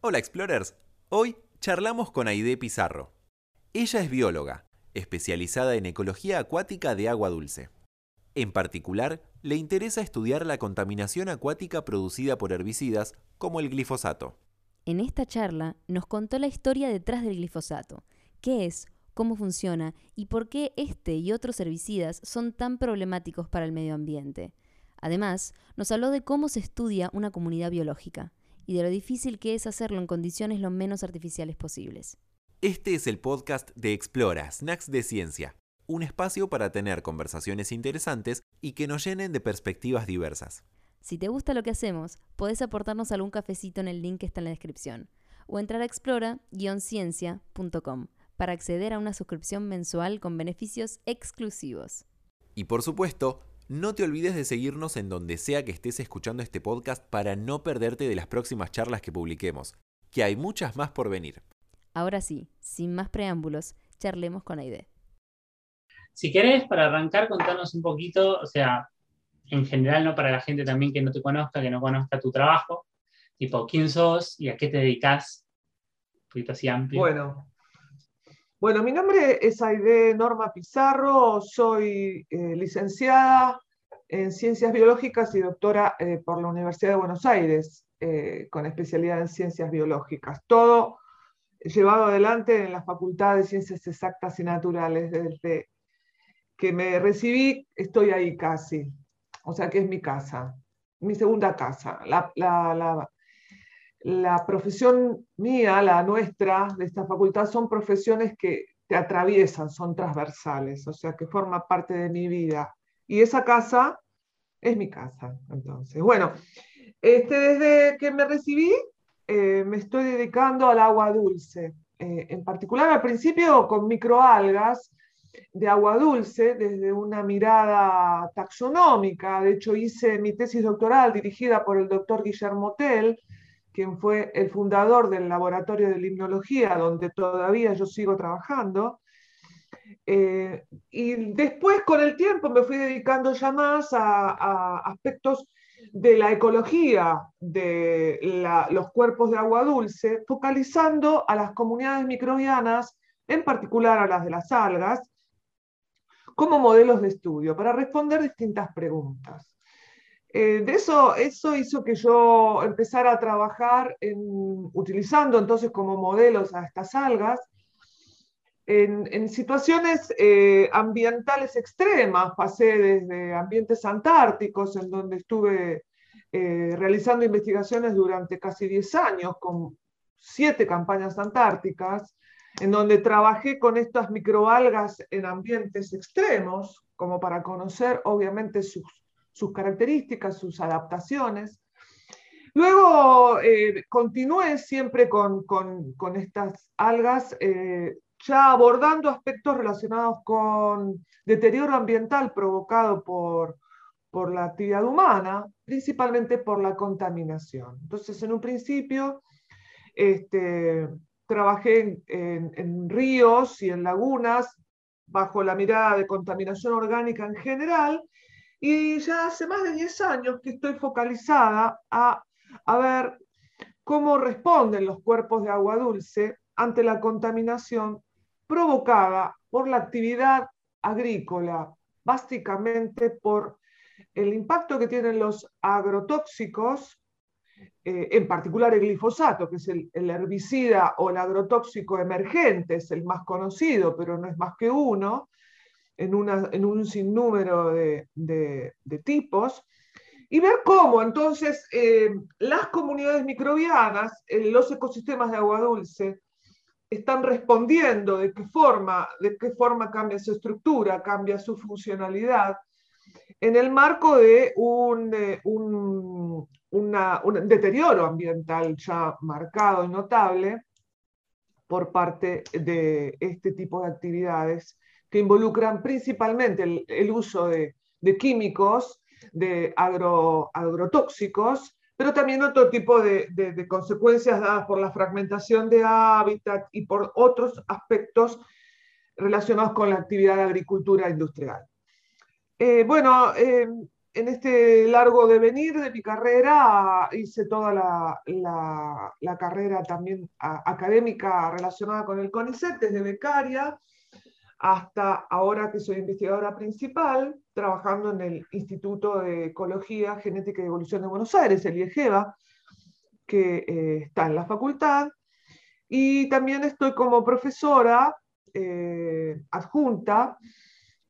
Hola Explorers, hoy charlamos con Aide Pizarro. Ella es bióloga, especializada en ecología acuática de agua dulce. En particular, le interesa estudiar la contaminación acuática producida por herbicidas como el glifosato. En esta charla nos contó la historia detrás del glifosato, qué es, cómo funciona y por qué este y otros herbicidas son tan problemáticos para el medio ambiente. Además, nos habló de cómo se estudia una comunidad biológica y de lo difícil que es hacerlo en condiciones lo menos artificiales posibles. Este es el podcast de Explora, Snacks de Ciencia, un espacio para tener conversaciones interesantes y que nos llenen de perspectivas diversas. Si te gusta lo que hacemos, podés aportarnos algún cafecito en el link que está en la descripción o entrar a explora-ciencia.com para acceder a una suscripción mensual con beneficios exclusivos. Y por supuesto, no te olvides de seguirnos en donde sea que estés escuchando este podcast para no perderte de las próximas charlas que publiquemos, que hay muchas más por venir. Ahora sí, sin más preámbulos, charlemos con Aide. Si querés, para arrancar, contanos un poquito, o sea, en general, ¿no? Para la gente también que no te conozca, que no conozca tu trabajo, tipo, ¿quién sos y a qué te dedicas? Un poquito así amplio. Bueno, bueno, mi nombre es Aide Norma Pizarro, soy eh, licenciada en Ciencias Biológicas y doctora eh, por la Universidad de Buenos Aires, eh, con especialidad en Ciencias Biológicas. Todo llevado adelante en la Facultad de Ciencias Exactas y Naturales. Desde que me recibí, estoy ahí casi. O sea que es mi casa, mi segunda casa. La, la, la profesión mía, la nuestra, de esta facultad, son profesiones que te atraviesan, son transversales, o sea, que forma parte de mi vida. Y esa casa es mi casa, entonces. Bueno, este, desde que me recibí, eh, me estoy dedicando al agua dulce. Eh, en particular, al principio con microalgas de agua dulce, desde una mirada taxonómica. De hecho, hice mi tesis doctoral dirigida por el doctor Guillermo Tell, quien fue el fundador del laboratorio de limnología, donde todavía yo sigo trabajando. Eh, y después, con el tiempo, me fui dedicando ya más a, aspectos de la ecología de los cuerpos de agua dulce, focalizando a las comunidades microbianas, en particular a las de las algas, como modelos de estudio, para responder distintas preguntas. Eh, de eso, eso hizo que yo empezara a trabajar utilizando entonces como modelos a estas algas en, situaciones eh, ambientales extremas. Pasé desde ambientes antárticos, en donde estuve eh, realizando investigaciones durante casi 10 años con siete campañas antárticas, en donde trabajé con estas microalgas en ambientes extremos, como para conocer obviamente sus sus características, sus adaptaciones. Luego eh, continué siempre con, estas algas, eh, ya abordando aspectos relacionados con deterioro ambiental provocado por, por la actividad humana, principalmente por la contaminación. Entonces, en un principio, este, trabajé en, ríos y en lagunas bajo la mirada de contaminación orgánica en general y ya hace más de 10 años que estoy focalizada a, ver cómo responden los cuerpos de agua dulce ante la contaminación provocada por la actividad agrícola, básicamente por el impacto que tienen los agrotóxicos, eh, en particular el glifosato, que es el, herbicida o el agrotóxico emergente, es el más conocido, pero no es más que uno, en, un sinnúmero de, tipos, y ver cómo entonces eh, las comunidades microbianas, los ecosistemas de agua dulce, están respondiendo, de qué forma, de qué forma cambia su estructura, cambia su funcionalidad, en el marco de un, un deterioro ambiental ya marcado y notable por parte de este tipo de actividades que involucran principalmente el, uso de, químicos, de agrotóxicos, pero también otro tipo de, consecuencias dadas por la fragmentación de hábitat y por otros aspectos relacionados con la actividad de agricultura industrial. Eh, bueno, en este largo devenir de mi carrera hice toda la, carrera también académica relacionada con el CONICET, desde becaria hasta ahora que soy investigadora principal, trabajando en el Instituto de Ecología, Genética y Evolución de Buenos Aires, el IEGEVA, que eh, está en la facultad. Y también estoy como profesora eh, adjunta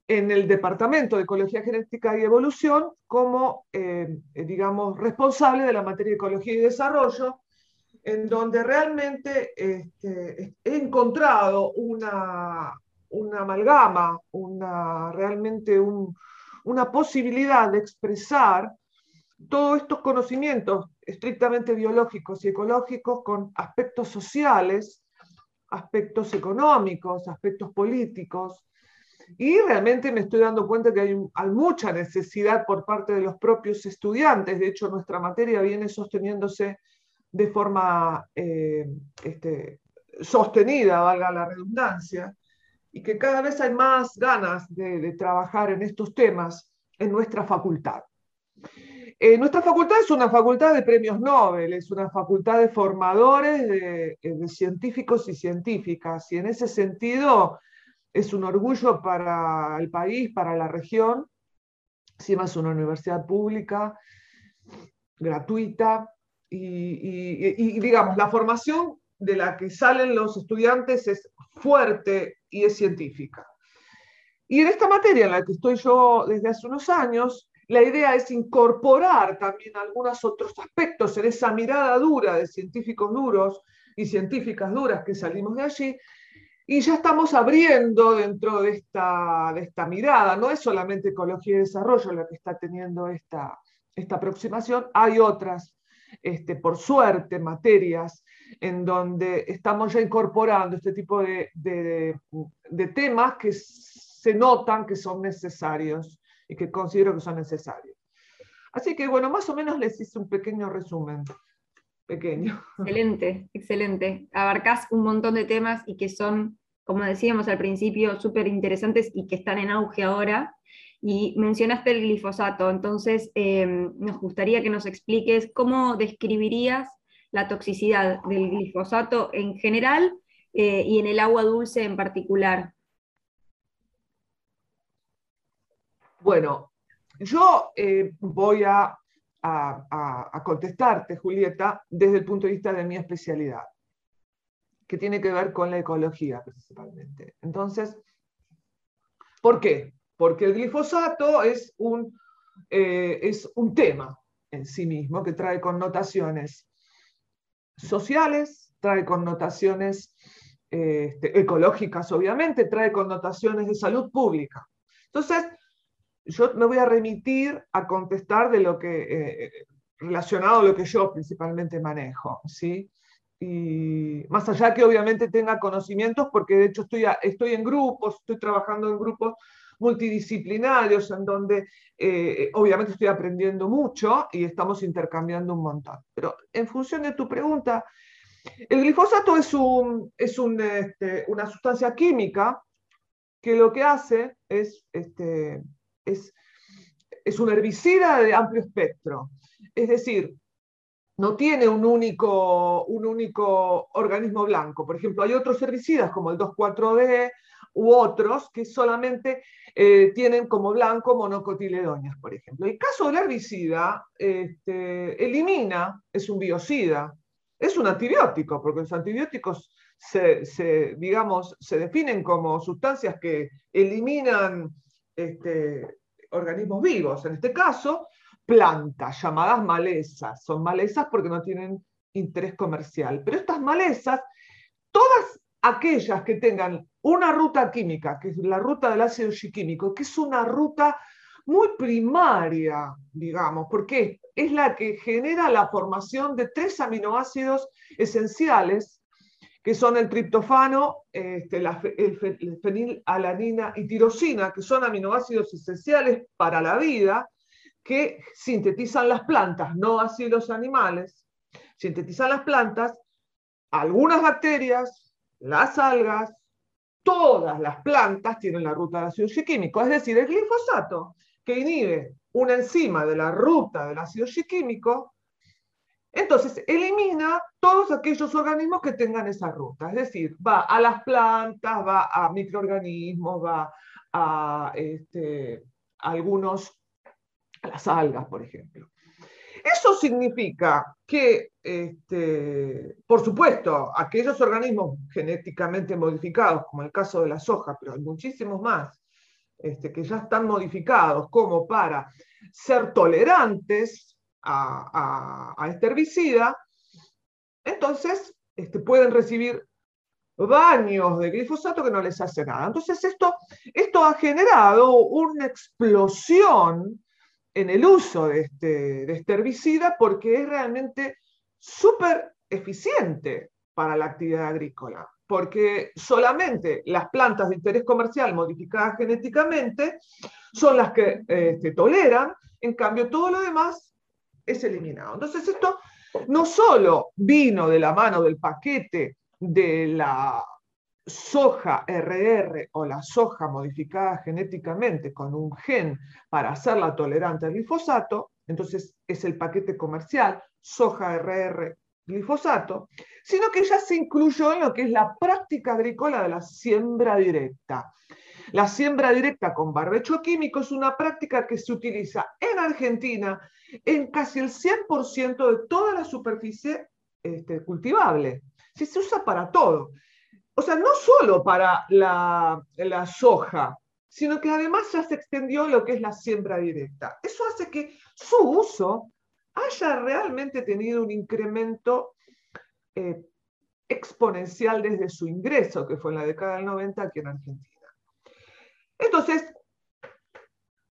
en el Departamento de Ecología Genética y Evolución como, eh, digamos, responsable de la materia de Ecología y Desarrollo, en donde realmente este, he encontrado una, una amalgama, una, realmente una posibilidad de expresar todos estos conocimientos estrictamente biológicos y ecológicos con aspectos sociales, aspectos económicos, aspectos políticos. Y realmente me estoy dando cuenta que hay, mucha necesidad por parte de los propios estudiantes. De hecho, nuestra materia viene sosteniéndose de forma eh, este, sostenida, valga la redundancia, y que cada vez hay más ganas de, trabajar en estos temas en nuestra facultad. Eh, nuestra facultad es una facultad de premios Nobel, es una facultad de formadores, de, eh, de, científicos y científicas, y en ese sentido es un orgullo para el país, para la región. Encima es una universidad pública, gratuita, y, y digamos, la formación de la que salen los estudiantes es fuerte y es científica. Y en esta materia en la que estoy yo desde hace unos años, la idea es incorporar también algunos otros aspectos en esa mirada dura de científicos duros y científicas duras que salimos de allí. Y ya estamos abriendo dentro de esta, de esta mirada, no es solamente ecología y desarrollo la que está teniendo esta, esta aproximación, hay otras, este, por suerte, materias en donde estamos ya incorporando este tipo de, temas que se notan que son necesarios y que considero que son necesarios. Así que bueno, más o menos les hice un pequeño resumen. Pequeño. Excelente, excelente. Abarcás un montón de temas y que son, como decíamos al principio, súper interesantes y que están en auge ahora. Y mencionaste el glifosato, entonces eh, nos gustaría que nos expliques cómo describirías la toxicidad del glifosato en general eh, y en el agua dulce en particular? Bueno, yo eh, voy a, contestarte, Julieta, desde el punto de vista de mi especialidad, que tiene que ver con la ecología principalmente. Entonces, ¿por qué? Porque el glifosato es un, eh, es un tema en sí mismo que trae connotaciones sociales, trae connotaciones este, ecológicas, obviamente, trae connotaciones de salud pública. Entonces, yo me voy a remitir a contestar de lo que, eh, relacionado a lo que yo principalmente manejo, ¿sí? Y más allá que obviamente tenga conocimientos, porque de hecho estoy, estoy en grupos, estoy trabajando en grupos multidisciplinarios en donde eh, obviamente estoy aprendiendo mucho y estamos intercambiando un montón. Pero en función de tu pregunta, el glifosato es, un, es este, una sustancia química que lo que hace es, este, es, es un herbicida de amplio espectro. Es decir, no tiene un único, un único organismo blanco. Por ejemplo, hay otros herbicidas como el 2,4-D u otros que solamente eh, tienen como blanco monocotiledonias, por ejemplo. El caso del herbicida este, elimina, es un biocida, es un antibiótico, porque los antibióticos se, digamos, se definen como sustancias que eliminan este, organismos vivos. En este caso, plantas llamadas malezas. Son malezas porque no tienen interés comercial. Pero estas malezas, todas aquellas que tengan una ruta química, que es la ruta del ácido chiquímico, que es una ruta muy primaria, digamos, porque es la que genera la formación de tres aminoácidos esenciales, que son el triptofano, este, el fenilalanina y tirosina, que son aminoácidos esenciales para la vida, que sintetizan las plantas, no así los animales, sintetizan las plantas, algunas bacterias, las algas, todas las plantas tienen la ruta de ácido químico. Es decir, el glifosato, que inhibe una enzima de la ruta del ácido químico, entonces elimina todos aquellos organismos que tengan esa ruta. Es decir, va a las plantas, va a microorganismos, va a este, algunos, a las algas, por ejemplo. Eso significa que, este, por supuesto, aquellos organismos genéticamente modificados, como el caso de la soja, pero hay muchísimos más, este, que ya están modificados como para ser tolerantes a, este herbicida, entonces este, pueden recibir baños de glifosato que no les hace nada. Entonces esto, esto ha generado una explosión en el uso de este, de este herbicida porque es realmente súper eficiente para la actividad agrícola, porque solamente las plantas de interés comercial modificadas genéticamente son las que este, toleran, en cambio todo lo demás es eliminado. Entonces esto no solo vino de la mano del paquete de la soja RR o la soja modificada genéticamente con un gen para hacerla tolerante al glifosato, entonces es el paquete comercial soja RR glifosato, sino que ya se incluyó en lo que es la práctica agrícola de la siembra directa. La siembra directa con barbecho químico es una práctica que se utiliza en Argentina en casi el 100% de toda la superficie este, cultivable. Si se usa para todo. O sea, no solo para la, soja, sino que además ya se extendió lo que es la siembra directa. Eso hace que su uso haya realmente tenido un incremento eh, exponencial desde su ingreso, que fue en la década del 90 aquí en Argentina. Entonces,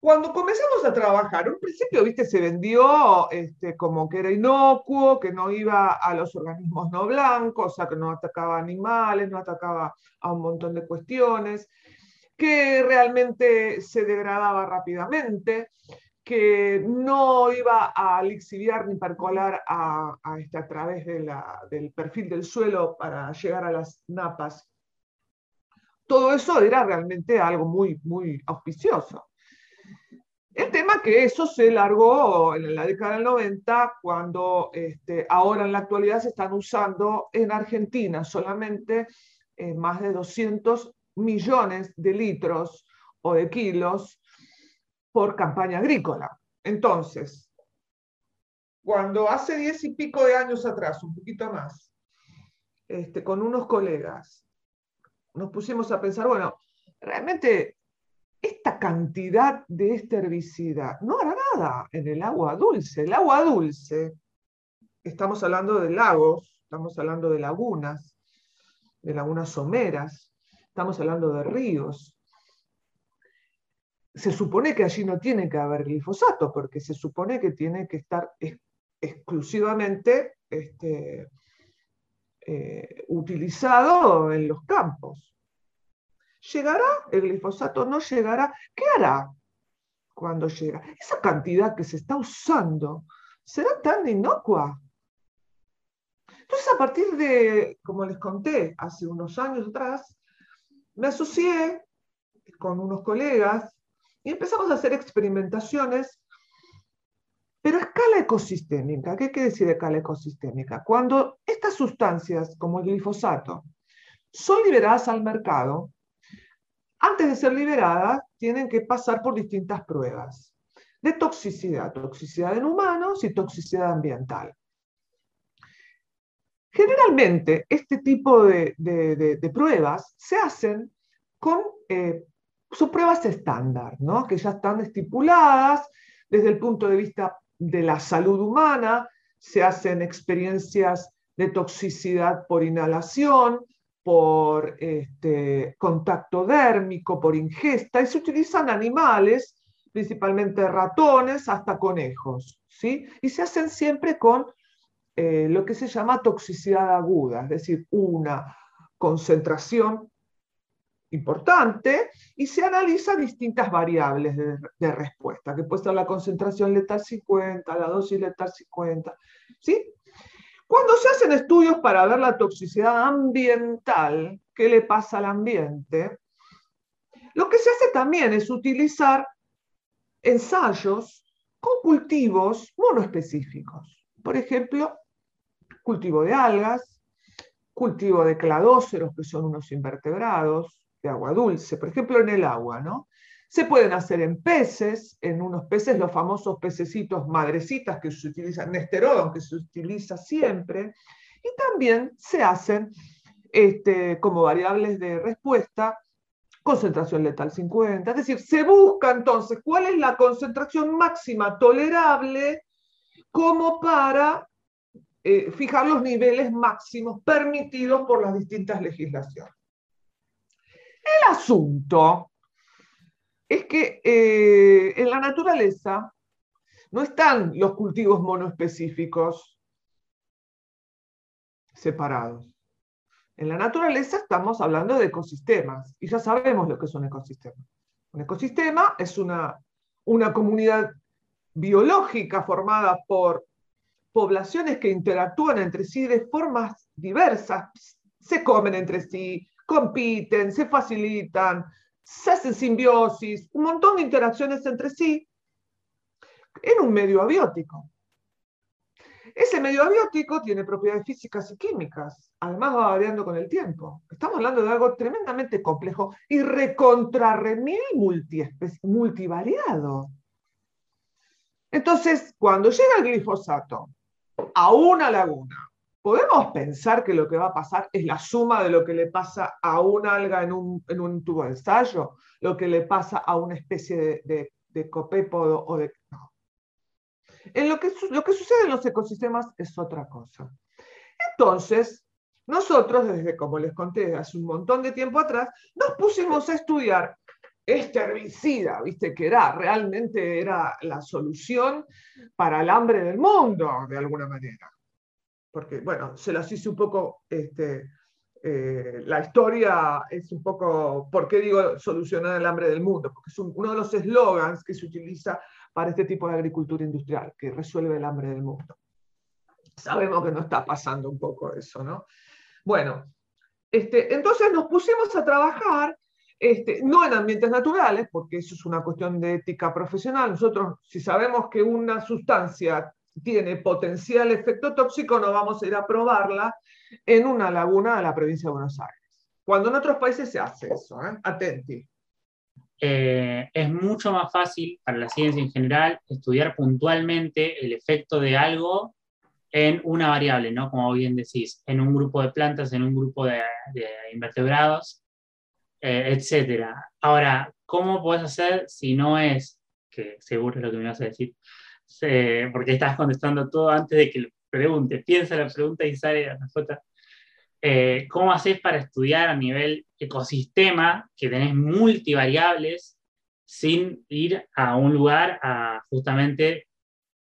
cuando comenzamos a trabajar, un principio, viste, se vendió este, como que era inocuo, que no iba a los organismos no blancos, o sea, que no atacaba animales, no atacaba a un montón de cuestiones, que realmente se degradaba rápidamente, que no iba a lixiviar ni percolar a, este, a través del perfil del suelo para llegar a las napas. Todo eso era realmente algo muy, muy auspicioso. El tema que eso se largó en la década del 90, cuando este, ahora en la actualidad se están usando en Argentina solamente eh, más de 200 millones de litros o de kilos por campaña agrícola. Entonces, cuando hace diez y pico de años atrás, un poquito más, este, con unos colegas, nos pusimos a pensar, bueno, realmente esta cantidad de este herbicida no hará nada en el agua dulce. El agua dulce, estamos hablando de lagos, estamos hablando de lagunas, de lagunas someras, estamos hablando de ríos, se supone que allí no tiene que haber glifosato, porque se supone que tiene que estar exclusivamente este, eh, utilizado en los campos. ¿Llegará el glifosato? ¿No llegará? ¿Qué hará cuando llega? Esa cantidad que se está usando será tan inocua. Entonces, a partir de, como les conté hace unos años atrás, me asocié con unos colegas y empezamos a hacer experimentaciones, pero a escala ecosistémica. ¿Qué quiere decir escala ecosistémica? Cuando estas sustancias, como el glifosato, son liberadas al mercado, antes de ser liberadas, tienen que pasar por distintas pruebas de toxicidad, toxicidad en humanos y toxicidad ambiental. Generalmente, este tipo de, pruebas se hacen con eh, pruebas estándar, ¿no? que ya están estipuladas desde el punto de vista de la salud humana, se hacen experiencias de toxicidad por inhalación, por este, contacto dérmico, por ingesta, y se utilizan animales, principalmente ratones, hasta conejos, ¿sí? Y se hacen siempre con eh, lo que se llama toxicidad aguda, es decir, una concentración importante y se analiza distintas variables de, respuesta, que puede ser la concentración letal 50, la dosis letal 50. ¿sí? Cuando se hacen estudios para ver la toxicidad ambiental, qué le pasa al ambiente, lo que se hace también es utilizar ensayos con cultivos monoespecíficos. Por ejemplo, cultivo de algas, cultivo de cladóceros, que son unos invertebrados, de agua dulce, por ejemplo en el agua, ¿no? Se pueden hacer en peces, en unos peces, los famosos pececitos madrecitas que se utilizan, nesterodon, que se utiliza siempre, y también se hacen este, como variables de respuesta concentración letal 50, es decir, se busca entonces cuál es la concentración máxima tolerable como para eh, fijar los niveles máximos permitidos por las distintas legislaciones. El asunto es que eh, en la naturaleza no están los cultivos monoespecíficos separados. En la naturaleza estamos hablando de ecosistemas y ya sabemos lo que es un ecosistema. Un ecosistema es una, una comunidad biológica formada por poblaciones que interactúan entre sí de formas diversas, se comen entre sí, compiten, se facilitan, se hacen simbiosis, un montón de interacciones entre sí en un medio abiótico. Ese medio abiótico tiene propiedades físicas y químicas, además va variando con el tiempo. Estamos hablando de algo tremendamente complejo y recontrarremil multivariado. Entonces, cuando llega el glifosato a una laguna, ¿podemos pensar que lo que va a pasar es la suma de lo que le pasa a un alga en un, tubo de ensayo? ¿Lo que le pasa a una especie de, copépodo o de... No. En lo que, lo que sucede en los ecosistemas es otra cosa. Entonces, nosotros, desde como les conté hace un montón de tiempo atrás, nos pusimos a estudiar este herbicida, viste, que era realmente era la solución para el hambre del mundo, de alguna manera. Porque, bueno, se las hice un poco, este, eh, la historia es un poco, ¿por qué digo solucionar el hambre del mundo? Porque es uno de los eslogans que se utiliza para este tipo de agricultura industrial, que resuelve el hambre del mundo. Sabemos que no está pasando un poco eso, ¿no? Bueno, este, entonces nos pusimos a trabajar este, no en ambientes naturales, porque eso es una cuestión de ética profesional. Nosotros, si sabemos que una sustancia tiene potencial efecto tóxico, no vamos a ir a probarla en una laguna de la provincia de Buenos Aires. Cuando en otros países se hace eso, ¿eh? atenti. Eh, es mucho más fácil para la ciencia en general estudiar puntualmente el efecto de algo en una variable, ¿no? Como bien decís, en un grupo de plantas, en un grupo de, invertebrados, eh, etcétera. Ahora, ¿cómo puedes hacer si no es, que seguro es lo que me vas a decir, porque estás contestando todo antes de que le pregunte, piensa la pregunta y sale la respuesta. Eh, ¿Cómo haces para estudiar a nivel ecosistema, que tenés multivariables, sin ir a un lugar a justamente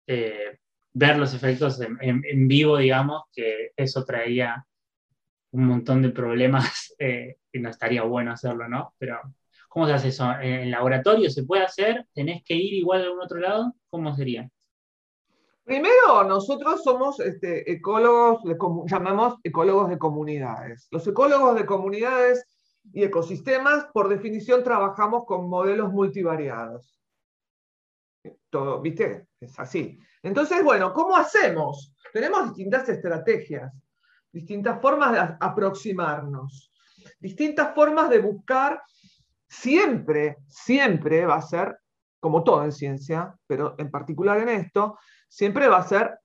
eh, ver los efectos en, en, vivo, digamos, que eso traería un montón de problemas eh, que no estaría bueno hacerlo, ¿no? Pero, ¿cómo se hace eso? ¿En laboratorio se puede hacer? ¿Tenés que ir igual a algún otro lado? ¿Cómo sería? Primero, nosotros somos este, ecólogos, llamamos ecólogos de comunidades. Los ecólogos de comunidades y ecosistemas, por definición, trabajamos con modelos multivariados. Todo, ¿viste? Es así. Entonces, bueno, ¿cómo hacemos? Tenemos distintas estrategias distintas formas de aproximarnos, distintas formas de buscar, siempre, siempre va a ser, como todo en ciencia, pero en particular en esto, siempre va a ser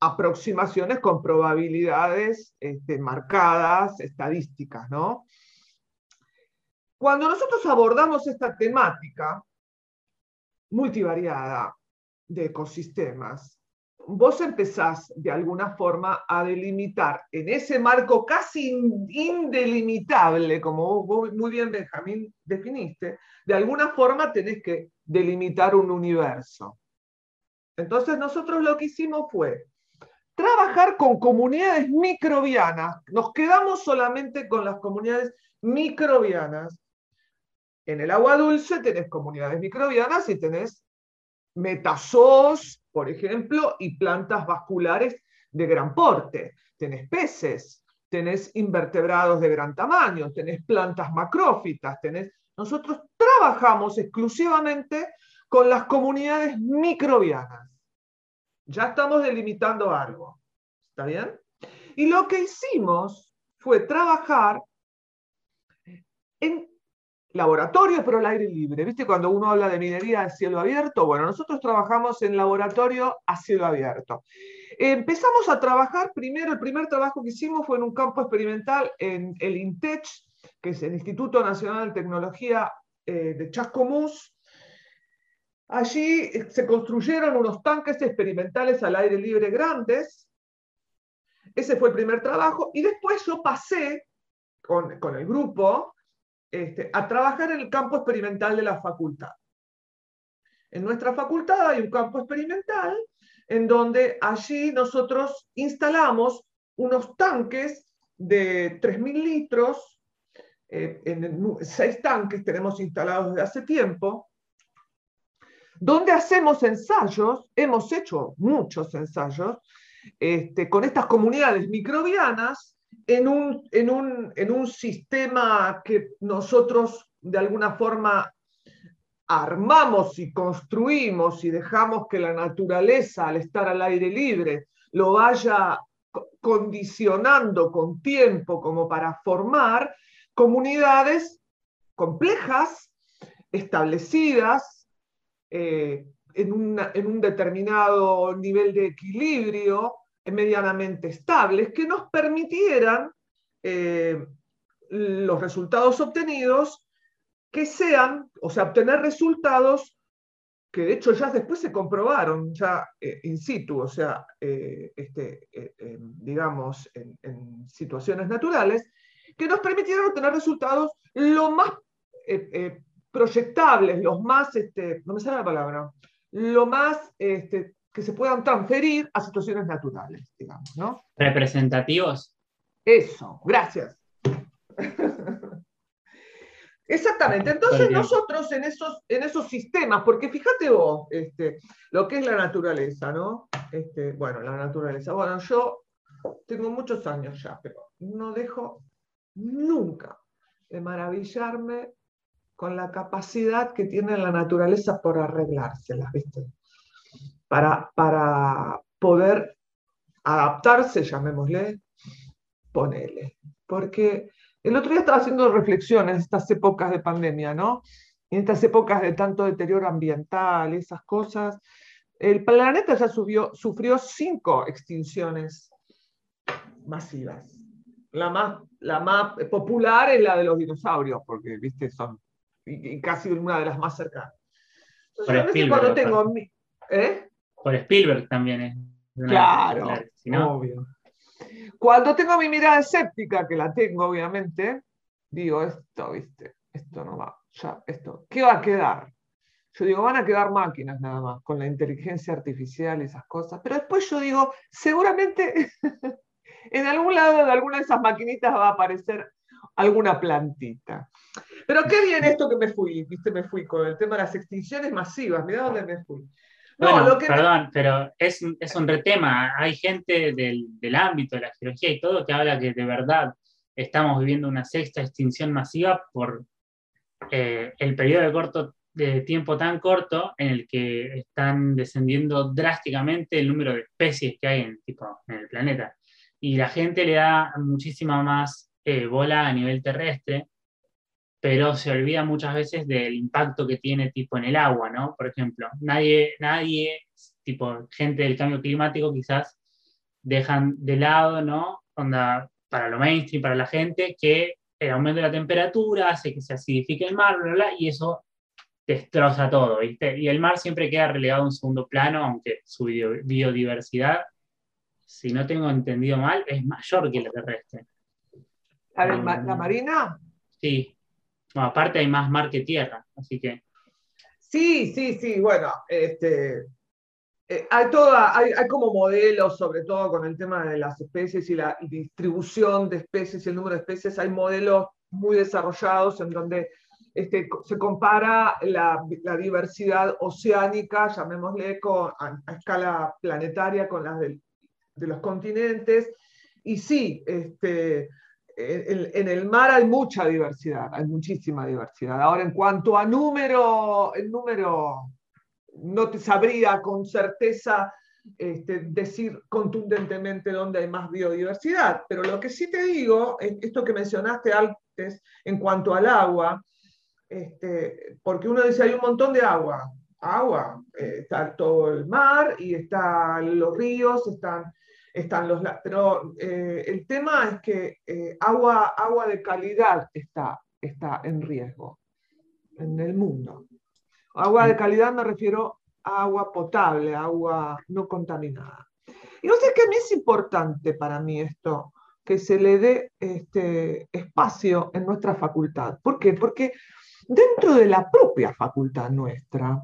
aproximaciones con probabilidades este, marcadas, estadísticas, ¿no? Cuando nosotros abordamos esta temática multivariada de ecosistemas, vos empezás de alguna forma a delimitar en ese marco casi indelimitable, como vos muy bien Benjamín definiste, de alguna forma tenés que delimitar un universo. Entonces nosotros lo que hicimos fue trabajar con comunidades microbianas. Nos quedamos solamente con las comunidades microbianas. En el agua dulce tenés comunidades microbianas y tenés metazoos, por ejemplo, y plantas vasculares de gran porte. Tenés peces, tenés invertebrados de gran tamaño, tenés plantas macrófitas, tenés... Nosotros trabajamos exclusivamente con las comunidades microbianas. Ya estamos delimitando algo. ¿Está bien? Y lo que hicimos fue trabajar en laboratorio, pero al aire libre. ¿Viste cuando uno habla de minería a cielo abierto? Bueno, nosotros trabajamos en laboratorio a cielo abierto. Empezamos a trabajar, primero, el primer trabajo que hicimos fue en un campo experimental en el INTECH, que es el Instituto Nacional de Tecnología eh, de Chascomús. Allí eh, se construyeron unos tanques experimentales al aire libre grandes. Ese fue el primer trabajo. Y después yo pasé con, con el grupo este, a trabajar en el campo experimental de la facultad. En nuestra facultad hay un campo experimental en donde allí nosotros instalamos unos tanques de 3.000 litros, eh, seis tanques tenemos instalados desde hace tiempo, donde hacemos ensayos, hemos hecho muchos ensayos, este, con estas comunidades microbianas en un, en un, sistema que nosotros de alguna forma armamos y construimos y dejamos que la naturaleza, al estar al aire libre, lo vaya condicionando con tiempo como para formar comunidades complejas, establecidas, eh, en, en, un determinado nivel de equilibrio, medianamente estables que nos permitieran eh, los resultados obtenidos que sean, o sea, obtener resultados que de hecho ya después se comprobaron ya eh, in situ, o sea, eh, este, digamos, en, situaciones naturales, que nos permitieron obtener resultados lo más proyectables, los más, este, no me sale la palabra, lo más este, que se puedan transferir a situaciones naturales, digamos, ¿no? Representativos. Eso, gracias. Exactamente. Entonces nosotros en esos, en esos sistemas, porque fíjate vos, este, lo que es la naturaleza, ¿no? Este, bueno, la naturaleza. Bueno, yo tengo muchos años ya, pero no dejo nunca de maravillarme con la capacidad que tiene la naturaleza por arreglárselas, ¿viste? Para, poder adaptarse, llamémosle, ponele. Porque el otro día estaba haciendo reflexiones en estas épocas de pandemia, ¿no? En estas épocas de tanto deterioro ambiental, esas cosas. El planeta ya subió, sufrió cinco extinciones masivas. La más, la más popular es la de los dinosaurios, porque, viste, son y, casi una de las más cercanas. Entonces, cuando tengo... ¿eh? Por Spielberg también es. Claro, obvio. Cuando tengo mi mirada escéptica, que la tengo obviamente, digo, esto, viste, esto no va, ya, esto, ¿qué va a quedar? Yo digo, van a quedar máquinas nada más, con la inteligencia artificial y esas cosas. Pero después yo digo, seguramente en algún lado de alguna de esas maquinitas va a aparecer alguna plantita. Pero qué bien esto que me fui, viste, me fui con el tema de las extinciones masivas, mirá dónde me fui. Bueno, perdón, pero es, es un retema. Hay gente del, del, ámbito de la geología y todo que habla que de verdad estamos viviendo una sexta extinción masiva por eh, el periodo de, corto, de tiempo tan corto en el que están descendiendo drásticamente el número de especies que hay en, tipo, en el planeta. Y la gente le da muchísima más eh, bola a nivel terrestre pero se olvida muchas veces del impacto que tiene tipo en el agua, ¿no? Por ejemplo, nadie, nadie, tipo gente del cambio climático quizás dejan de lado, ¿no? Onda, para lo mainstream, para la gente, que el aumento de la temperatura hace que se acidifique el mar, bla, bla, y eso destroza todo, ¿viste? Y el mar siempre queda relegado a un segundo plano, aunque su biodiversidad, si no tengo entendido mal, es mayor que la terrestre. ¿La, la marina? Sí, aparte hay más mar que tierra, así que... Sí, sí, sí, bueno, este, eh, hay, toda, hay, como modelos, sobre todo con el tema de las especies y la distribución de especies y el número de especies, hay modelos muy desarrollados en donde este, se compara la, diversidad oceánica, llamémosle a, escala planetaria con las de los continentes, y sí, este, en, el mar hay mucha diversidad, hay muchísima diversidad. Ahora, en cuanto a número, el número no te sabría con certeza este, decir contundentemente dónde hay más biodiversidad, pero lo que sí te digo, esto que mencionaste antes en cuanto al agua, este, porque uno dice hay un montón de agua, agua, eh, está todo el mar y están los ríos, están, están los... Pero eh, el tema es que eh, agua, agua de calidad está, está en riesgo en el mundo. Agua de calidad me refiero a agua potable, agua no contaminada. Y no sé qué a mí es importante para mí esto, que se le dé este espacio en nuestra facultad. ¿Por qué? Porque dentro de la propia facultad nuestra,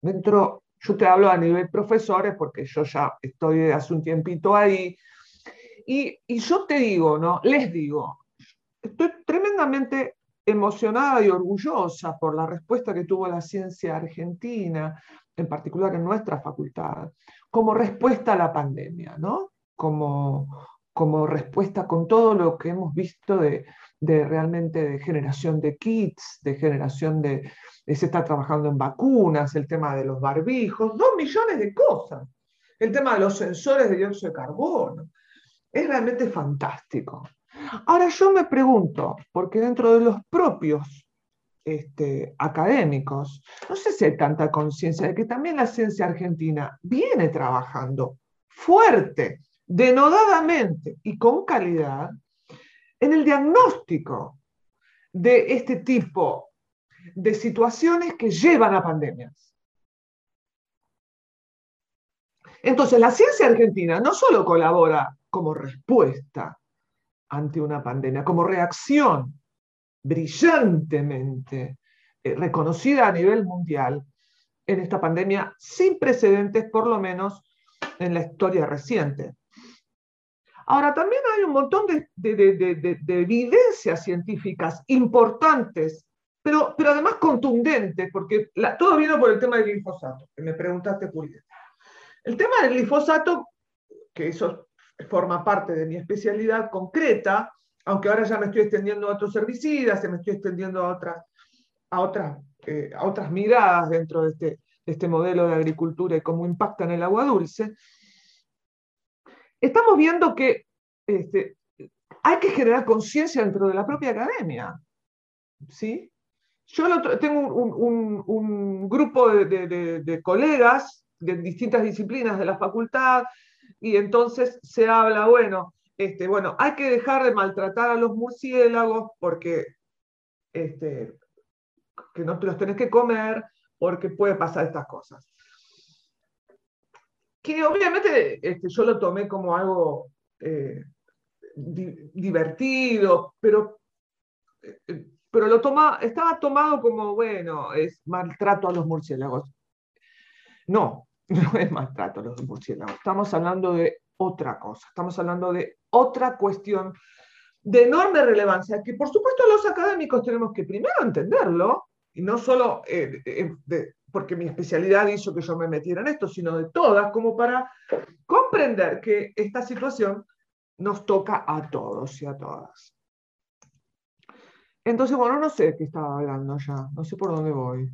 dentro, yo te hablo a nivel profesores porque yo ya estoy hace un tiempito ahí, y, y yo te digo, ¿no? Les digo, estoy tremendamente emocionada y orgullosa por la respuesta que tuvo la ciencia argentina, en particular en nuestra facultad, como respuesta a la pandemia, ¿no? Como, como respuesta con todo lo que hemos visto de, realmente de generación de kits, de generación de, se está trabajando en vacunas, el tema de los barbijos, dos millones de cosas, el tema de los sensores de dióxido de carbono. Es realmente fantástico. Ahora yo me pregunto, porque dentro de los propios este, académicos, no sé si hay tanta conciencia de que también la ciencia argentina viene trabajando fuerte, denodadamente y con calidad en el diagnóstico de este tipo de situaciones que llevan a pandemias. Entonces, la ciencia argentina no solo colabora como respuesta ante una pandemia, como reacción brillantemente eh, reconocida a nivel mundial en esta pandemia sin precedentes, por lo menos en la historia reciente. Ahora, también hay un montón de, evidencias científicas importantes, pero, pero además contundentes, porque todo vino por el tema del glifosato, que me preguntaste, Julieta. El tema del glifosato, que eso forma parte de mi especialidad concreta, aunque ahora ya me estoy extendiendo a otros herbicidas, se me estoy extendiendo a otras, a otras, eh, a otras miradas dentro de este, de este modelo de agricultura y cómo impacta en el agua dulce, estamos viendo que este, hay que generar conciencia dentro de la propia academia. ¿sí? Yo tengo un, grupo de, colegas de distintas disciplinas de la facultad y entonces se habla, bueno, este, bueno, hay que dejar de maltratar a los murciélagos porque este, que no te los tenés que comer porque puede pasar estas cosas que obviamente este, yo lo tomé como algo eh, divertido, pero, eh, pero lo toma, estaba tomado como, bueno, es maltrato a los murciélagos. No, no es maltrato a los murciélagos, estamos hablando de otra cosa, estamos hablando de otra cuestión de enorme relevancia, que por supuesto los académicos tenemos que primero entenderlo, y no solo eh, porque mi especialidad hizo que yo me metiera en esto, sino de todas, como para comprender que esta situación nos toca a todos y a todas. Entonces, bueno, no sé qué estaba hablando ya, no sé por dónde voy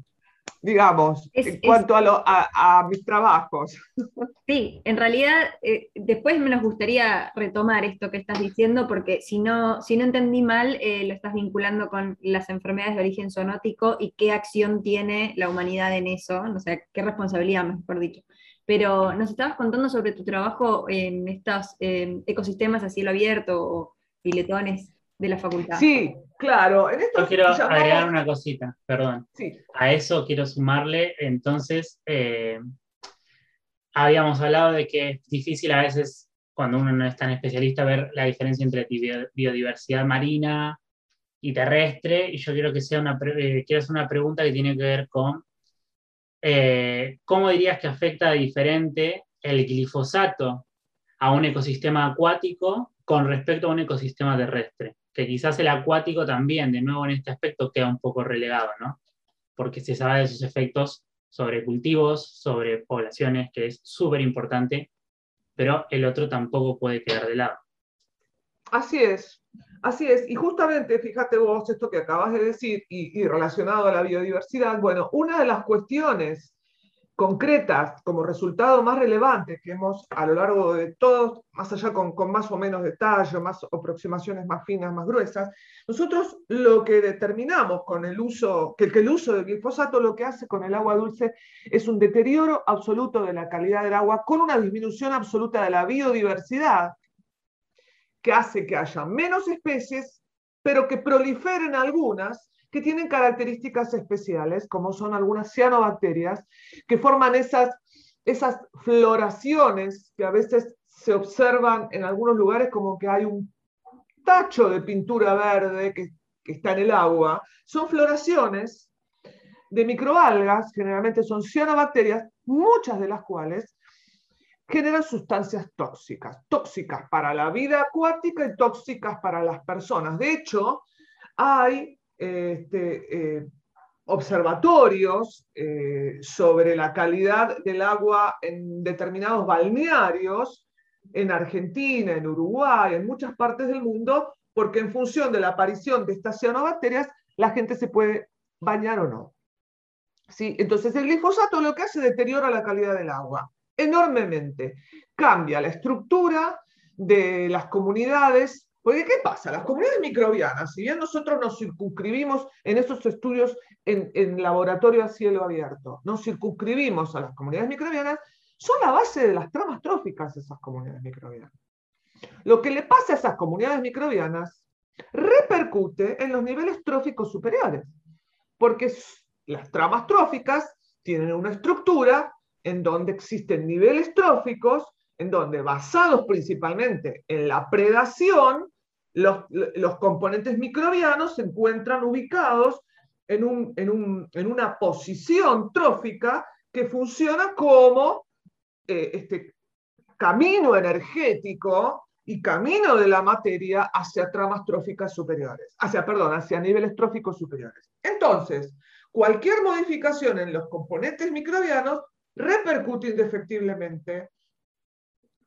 digamos, en cuanto a, mis trabajos. Sí, en realidad eh, después me nos gustaría retomar esto que estás diciendo, porque si no, si no entendí mal, eh, lo estás vinculando con las enfermedades de origen zoonótico y qué acción tiene la humanidad en eso, o sea, qué responsabilidad, mejor dicho. Pero nos estabas contando sobre tu trabajo en estos ecosistemas a cielo abierto o filetones de la facultad. Sí, claro. En esto Yo quiero agregar una cosita, perdón. A eso quiero sumarle, entonces, eh, habíamos hablado de que es difícil a veces, cuando uno no es tan especialista, ver la diferencia entre biodiversidad marina y terrestre, y yo quiero que sea una, eh, quiero hacer una pregunta que tiene que ver con eh, cómo dirías que afecta de diferente el glifosato a un ecosistema acuático con respecto a un ecosistema terrestre quizás el acuático también, de nuevo en este aspecto, queda un poco relegado, ¿no? Porque se sabe de sus efectos sobre cultivos, sobre poblaciones, que es súper importante, pero el otro tampoco puede quedar de lado. Así es, así es. Y justamente, fíjate vos esto que acabas de decir y, relacionado a la biodiversidad, bueno, una de las cuestiones concretas como resultado más relevante que hemos a lo largo de todos, más allá con, más o menos detalle, más aproximaciones más finas, más gruesas, nosotros lo que determinamos con el uso, que, que el uso del glifosato lo que hace con el agua dulce es un deterioro absoluto de la calidad del agua con una disminución absoluta de la biodiversidad que hace que haya menos especies, pero que proliferen algunas que tienen características especiales, como son algunas cianobacterias, que forman esas, esas floraciones que a veces se observan en algunos lugares como que hay un tacho de pintura verde que, que está en el agua. Son floraciones de microalgas, generalmente son cianobacterias, muchas de las cuales generan sustancias tóxicas, tóxicas para la vida acuática y tóxicas para las personas. De hecho, hay este, eh, observatorios eh, sobre la calidad del agua en determinados balnearios, en Argentina, en Uruguay, en muchas partes del mundo, porque en función de la aparición de estas cianobacterias, la gente se puede bañar o no. ¿Sí? Entonces el glifosato lo que hace deteriora la calidad del agua enormemente. Cambia la estructura de las comunidades porque ¿qué pasa? Las comunidades microbianas, si bien nosotros nos circunscribimos en esos estudios en, laboratorio a cielo abierto, nos circunscribimos a las comunidades microbianas, son la base de las tramas tróficas esas comunidades microbianas. Lo que le pasa a esas comunidades microbianas repercute en los niveles tróficos superiores, porque las tramas tróficas tienen una estructura en donde existen niveles tróficos en donde, basados principalmente en la predación, los, componentes microbianos se encuentran ubicados en, una posición trófica que funciona como eh, este camino energético y camino de la materia hacia tramas tróficas superiores, hacia, perdón, hacia niveles tróficos superiores. Entonces, cualquier modificación en los componentes microbianos repercute indefectiblemente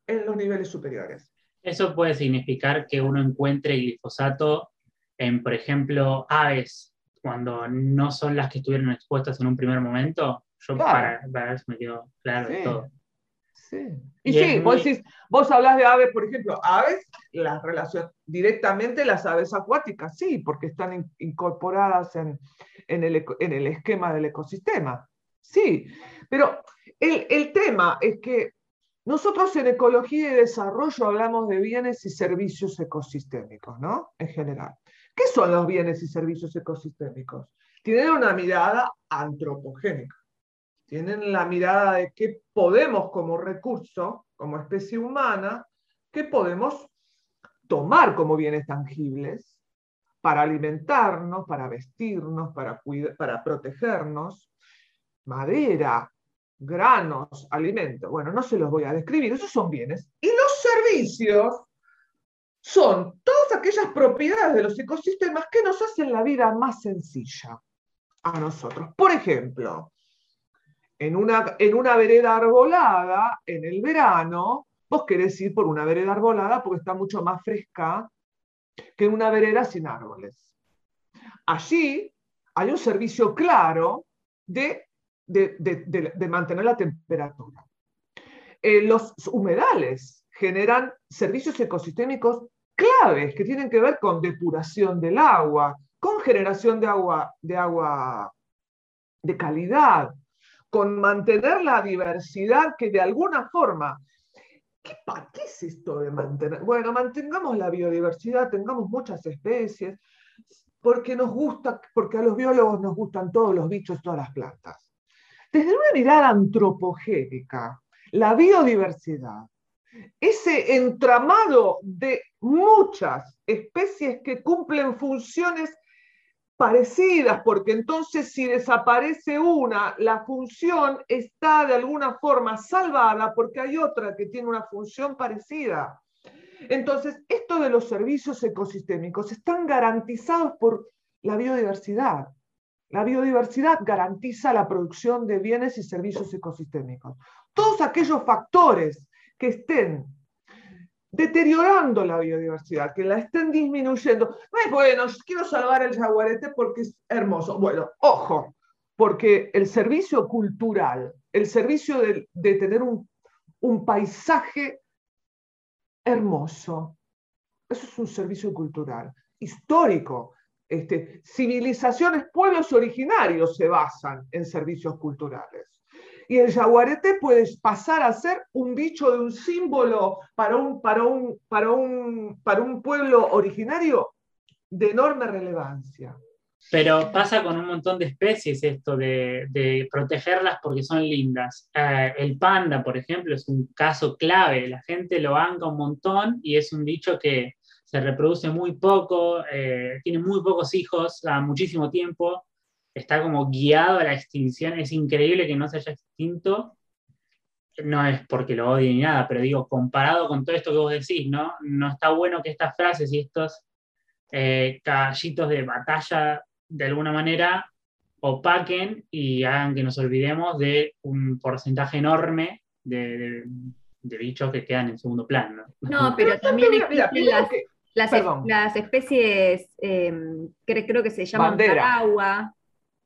en los niveles superiores. Eso puede significar que uno encuentre glifosato en, por ejemplo, aves, cuando no son las que estuvieron expuestas en un primer momento. Yo para, para, eso me quedo claro de todo. Sí. Y, sí, vos, decís, vos hablas de aves, por ejemplo, aves, la relación directamente las aves acuáticas, sí, porque están incorporadas en, en, el, en, el, esquema del ecosistema. Sí, pero el, el tema es que nosotros en ecología y desarrollo hablamos de bienes y servicios ecosistémicos, ¿no? En general. ¿Qué son los bienes y servicios ecosistémicos? Tienen una mirada antropogénica. Tienen la mirada de qué podemos como recurso, como especie humana, qué podemos tomar como bienes tangibles para alimentarnos, para vestirnos, para, para protegernos. Madera, granos, alimentos. Bueno, no se los voy a describir, esos son bienes. Y los servicios son todas aquellas propiedades de los ecosistemas que nos hacen la vida más sencilla a nosotros. Por ejemplo, en una, en una vereda arbolada, en el verano, vos querés ir por una vereda arbolada porque está mucho más fresca que en una vereda sin árboles. Allí hay un servicio claro de de, mantener la temperatura. Eh, los humedales generan servicios ecosistémicos claves que tienen que ver con depuración del agua, con generación de agua, de agua de calidad, con mantener la diversidad que de alguna forma ¿Qué, ¿Qué, es esto de mantener? Bueno, mantengamos la biodiversidad, tengamos muchas especies, porque nos gusta, porque a los biólogos nos gustan todos los bichos, todas las plantas. Desde una mirada antropogénica, la biodiversidad, ese entramado de muchas especies que cumplen funciones parecidas, porque entonces si desaparece una, la función está de alguna forma salvada porque hay otra que tiene una función parecida. Entonces, esto de los servicios ecosistémicos están garantizados por la biodiversidad. La biodiversidad garantiza la producción de bienes y servicios ecosistémicos. Todos aquellos factores que estén deteriorando la biodiversidad, que la estén disminuyendo. No es bueno, quiero salvar el jaguarete porque es hermoso. Bueno, ojo, porque el servicio cultural el servicio de, tener un, un paisaje hermoso. Eso es un servicio cultural, histórico. Este, civilizaciones, pueblos originarios se basan en servicios culturales. Y el jaguarete puede pasar a ser un bicho de un símbolo para un, para un, para un, para un pueblo originario de enorme relevancia. Pero pasa con un montón de especies esto de, protegerlas porque son lindas. Eh, el panda, por ejemplo, es un caso clave. La gente lo banca un montón y es un bicho que se reproduce muy poco, eh, tiene muy pocos hijos a muchísimo tiempo, está como guiado a la extinción. Es increíble que no se haya extinto. No es porque lo odie ni nada, pero digo, comparado con todo esto que vos decís, ¿no? No está bueno que estas frases y estos eh, caballitos de batalla de alguna manera opaquen y hagan que nos olvidemos de un porcentaje enorme de, bichos que quedan en segundo plano. No, pero también existen las, especies, em, que creo que se llaman Bandera. agua.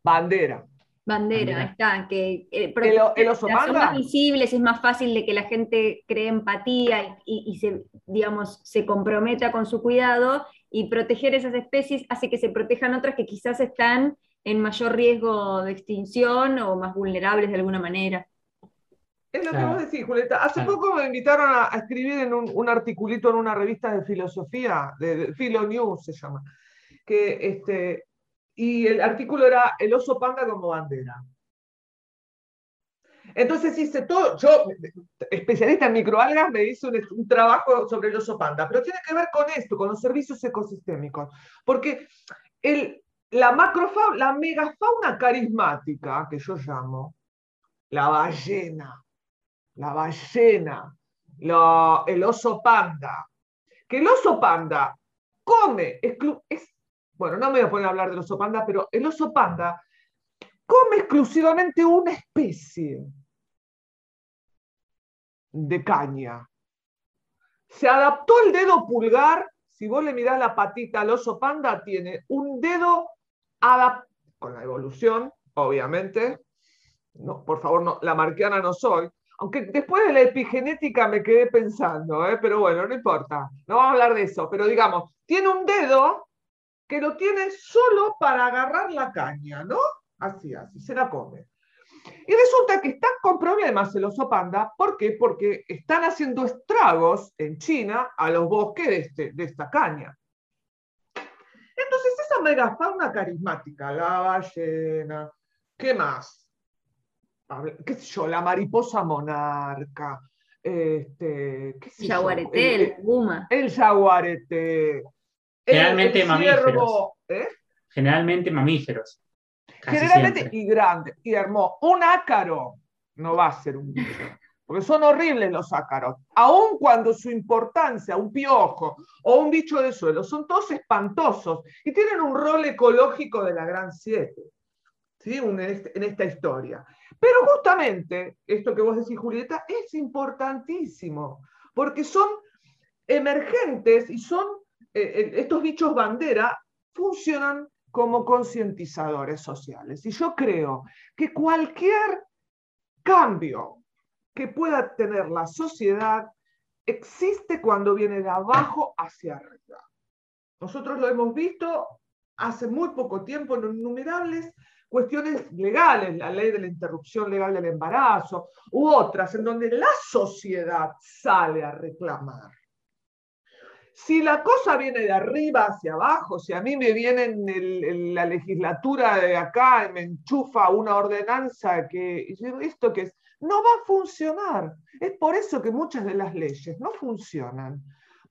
Bandera. Bandera, está, que eh, ¿El, son más visibles, es más fácil de que la gente cree empatía y, y, se, digamos, se comprometa con su cuidado, y proteger esas especies hace que se protejan otras que quizás están en mayor riesgo de extinción o más vulnerables de alguna manera. Es lo que vos decís, Julieta. Hace poco me invitaron a, escribir en un, articulito en una revista de filosofía, de, Philo News se llama, que este, y el artículo era el oso panda como bandera. Entonces hice todo, yo, especialista en microalgas, me hice un, trabajo sobre el oso panda, pero tiene que ver con esto, con los servicios ecosistémicos, porque el, la macrofauna, la megafauna carismática, que yo llamo, la ballena, la ballena, el oso panda, que el oso panda come, bueno, no me voy a poner a hablar del oso panda, pero el oso panda come exclusivamente una especie de caña. Se adaptó el dedo pulgar, si vos le mirás la patita al oso panda, tiene un dedo adaptado, con la evolución, obviamente, no, por favor, no, la marquiana no soy, aunque después de la epigenética me quedé pensando, ¿eh? pero bueno, no importa, no vamos a hablar de eso, pero digamos, tiene un dedo que lo tiene solo para agarrar la caña, ¿no? Así, así, se la come. Y resulta que están con problemas el oso panda. ¿Por qué? Porque están haciendo estragos en China a los bosques de, este, de esta caña. Entonces, esa megafauna carismática, la ballena, ¿qué más? ¿Qué sé yo? La mariposa monarca. Este, ¿qué sé yaguareté, el, puma. El yaguareté. Generalmente mamíferos. ¿eh? Generalmente mamíferos. Generalmente y grande y hermoso. Un ácaro no va a ser un bicho, porque son horribles los ácaros. Aun cuando su importancia, un piojo o un bicho de suelo, son todos espantosos y tienen un rol ecológico de la Gran Siete, ¿sí? Este, en esta historia. Pero justamente, esto que vos decís, Julieta, es importantísimo, porque son emergentes y son, eh, eh, estos bichos bandera funcionan como concientizadores sociales. Y yo creo que cualquier cambio que pueda tener la sociedad existe cuando viene de abajo hacia arriba. Nosotros lo hemos visto hace muy poco tiempo en innumerables cuestiones legales, la ley de la interrupción legal del embarazo, u otras, en donde la sociedad sale a reclamar. Si la cosa viene de arriba hacia abajo, si a mí me viene en, la legislatura de acá y me enchufa una ordenanza que, ¿esto que es? No va a funcionar. Es por eso que muchas de las leyes no funcionan,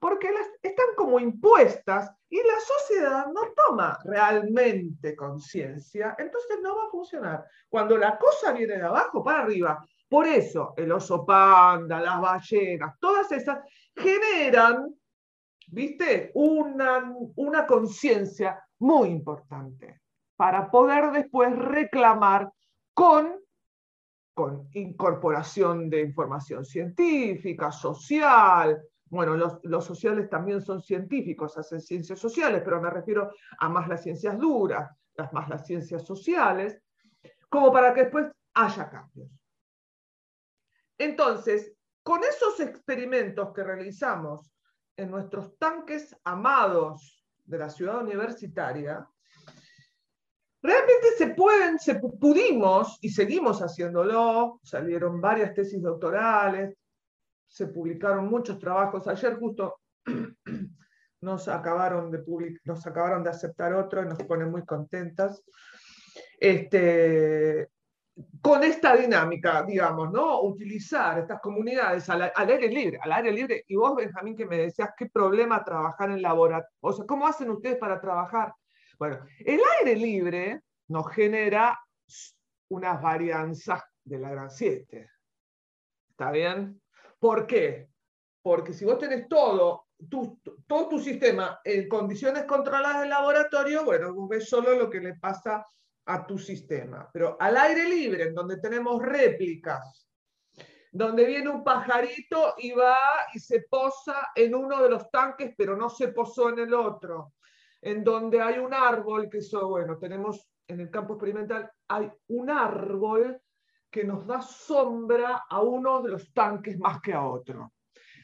porque están como impuestas y la sociedad no toma realmente conciencia, entonces no va a funcionar. Cuando la cosa viene de abajo para arriba, por eso el oso panda, las ballenas, todas esas generan ¿viste? Una, una conciencia muy importante para poder después reclamar con, con incorporación de información científica, social. Bueno, los, sociales también son científicos, hacen ciencias sociales, pero me refiero a más las ciencias duras, las más las ciencias sociales, como para que después haya cambios. Entonces, con esos experimentos que realizamos en nuestros tanques amados de la ciudad universitaria, realmente se pueden, se pudimos y seguimos haciéndolo, salieron varias tesis doctorales, se publicaron muchos trabajos. Ayer justo nos acabaron de, nos acabaron de aceptar otro y nos pone muy contentas. Este, con esta dinámica, digamos, ¿no? Utilizar estas comunidades al, aire libre, al aire libre. Y vos, Benjamín, que me decías, ¿qué problema trabajar en laboratorio? O sea, ¿cómo hacen ustedes para trabajar? Bueno, el aire libre nos genera unas varianzas de la gran 7. ¿Está bien? ¿Por qué? Porque si vos tenés todo tu, todo tu sistema en condiciones controladas del laboratorio, bueno, vos ves solo lo que le pasa a tu sistema. Pero al aire libre, en donde tenemos réplicas, donde viene un pajarito y va y se posa en uno de los tanques, pero no se posó en el otro, en donde hay un árbol, que eso, bueno, tenemos en el campo experimental, hay un árbol que nos da sombra a uno de los tanques más que a otro.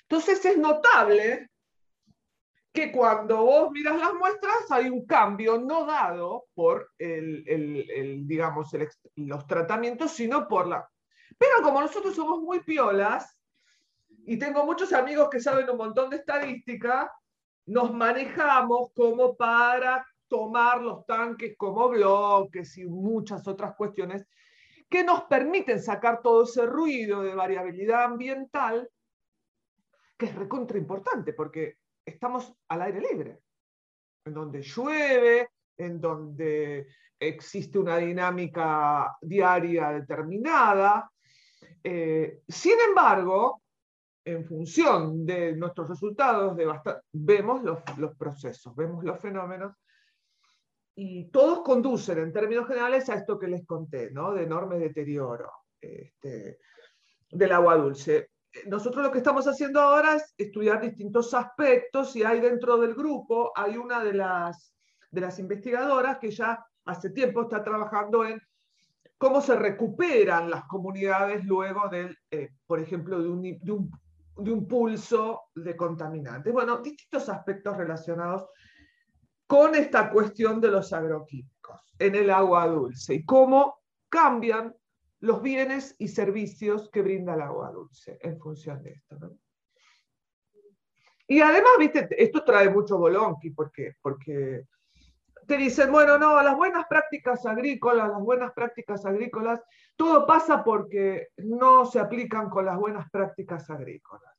Entonces es notable que cuando vos miras las muestras hay un cambio no dado por el, digamos, los tratamientos, sino por la... Pero como nosotros somos muy piolas, y tengo muchos amigos que saben un montón de estadística, nos manejamos como para tomar los tanques como bloques y muchas otras cuestiones que nos permiten sacar todo ese ruido de variabilidad ambiental, que es recontra importante, porque estamos al aire libre, en donde llueve, en donde existe una dinámica diaria determinada. Eh, sin embargo, en función de nuestros resultados, vemos los, procesos, vemos los fenómenos y todos conducen en términos generales a esto que les conté, ¿no? de enorme deterioro este, del agua dulce nosotros lo que estamos haciendo ahora es estudiar distintos aspectos y hay dentro del grupo, hay una de las, de las investigadoras que ya hace tiempo está trabajando en cómo se recuperan las comunidades luego del, eh, por ejemplo, de un, de, un, de un pulso de contaminantes. Bueno, distintos aspectos relacionados con esta cuestión de los agroquímicos en el agua dulce y cómo cambian los bienes y servicios que brinda el agua dulce en función de esto. Y además, viste, esto trae mucho bolonqui, porque, porque te dicen, bueno, no, las buenas prácticas agrícolas, las buenas prácticas agrícolas, todo pasa porque no se aplican con las buenas prácticas agrícolas.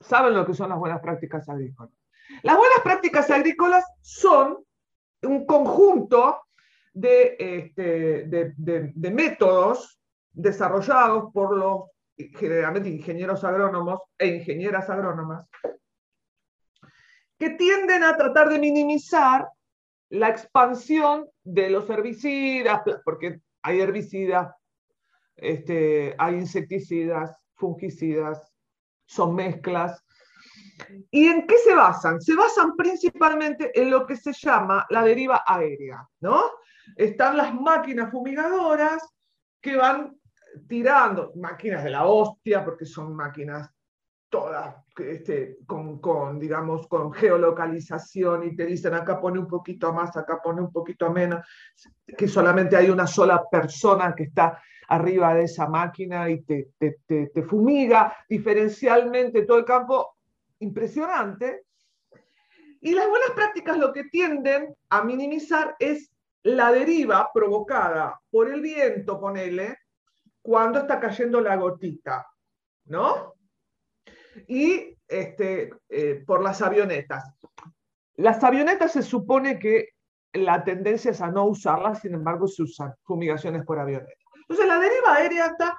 ¿Saben lo que son las buenas prácticas agrícolas? Las buenas prácticas agrícolas son un conjunto este, de, métodos desarrollados por los generalmente ingenieros agrónomos e ingenieras agrónomas, que tienden a tratar de minimizar la expansión de los herbicidas, porque hay herbicidas, este, hay insecticidas, fungicidas, son mezclas. ¿Y en qué se basan? Se basan principalmente en lo que se llama la deriva aérea, ¿no? están las máquinas fumigadoras que van tirando, máquinas de la hostia, porque son máquinas todas este, con, con, digamos, con geolocalización y te dicen acá pone un poquito más, acá pone un poquito menos, que solamente hay una sola persona que está arriba de esa máquina y te, te, te, te fumiga diferencialmente todo el campo, impresionante. Y las buenas prácticas lo que tienden a minimizar es la deriva provocada por el viento, ponele, cuando está cayendo la gotita, ¿no? Y este, eh, por las avionetas. Las avionetas se supone que la tendencia es a no usarlas, sin embargo se usan fumigaciones por avionetas. Entonces la deriva aérea está,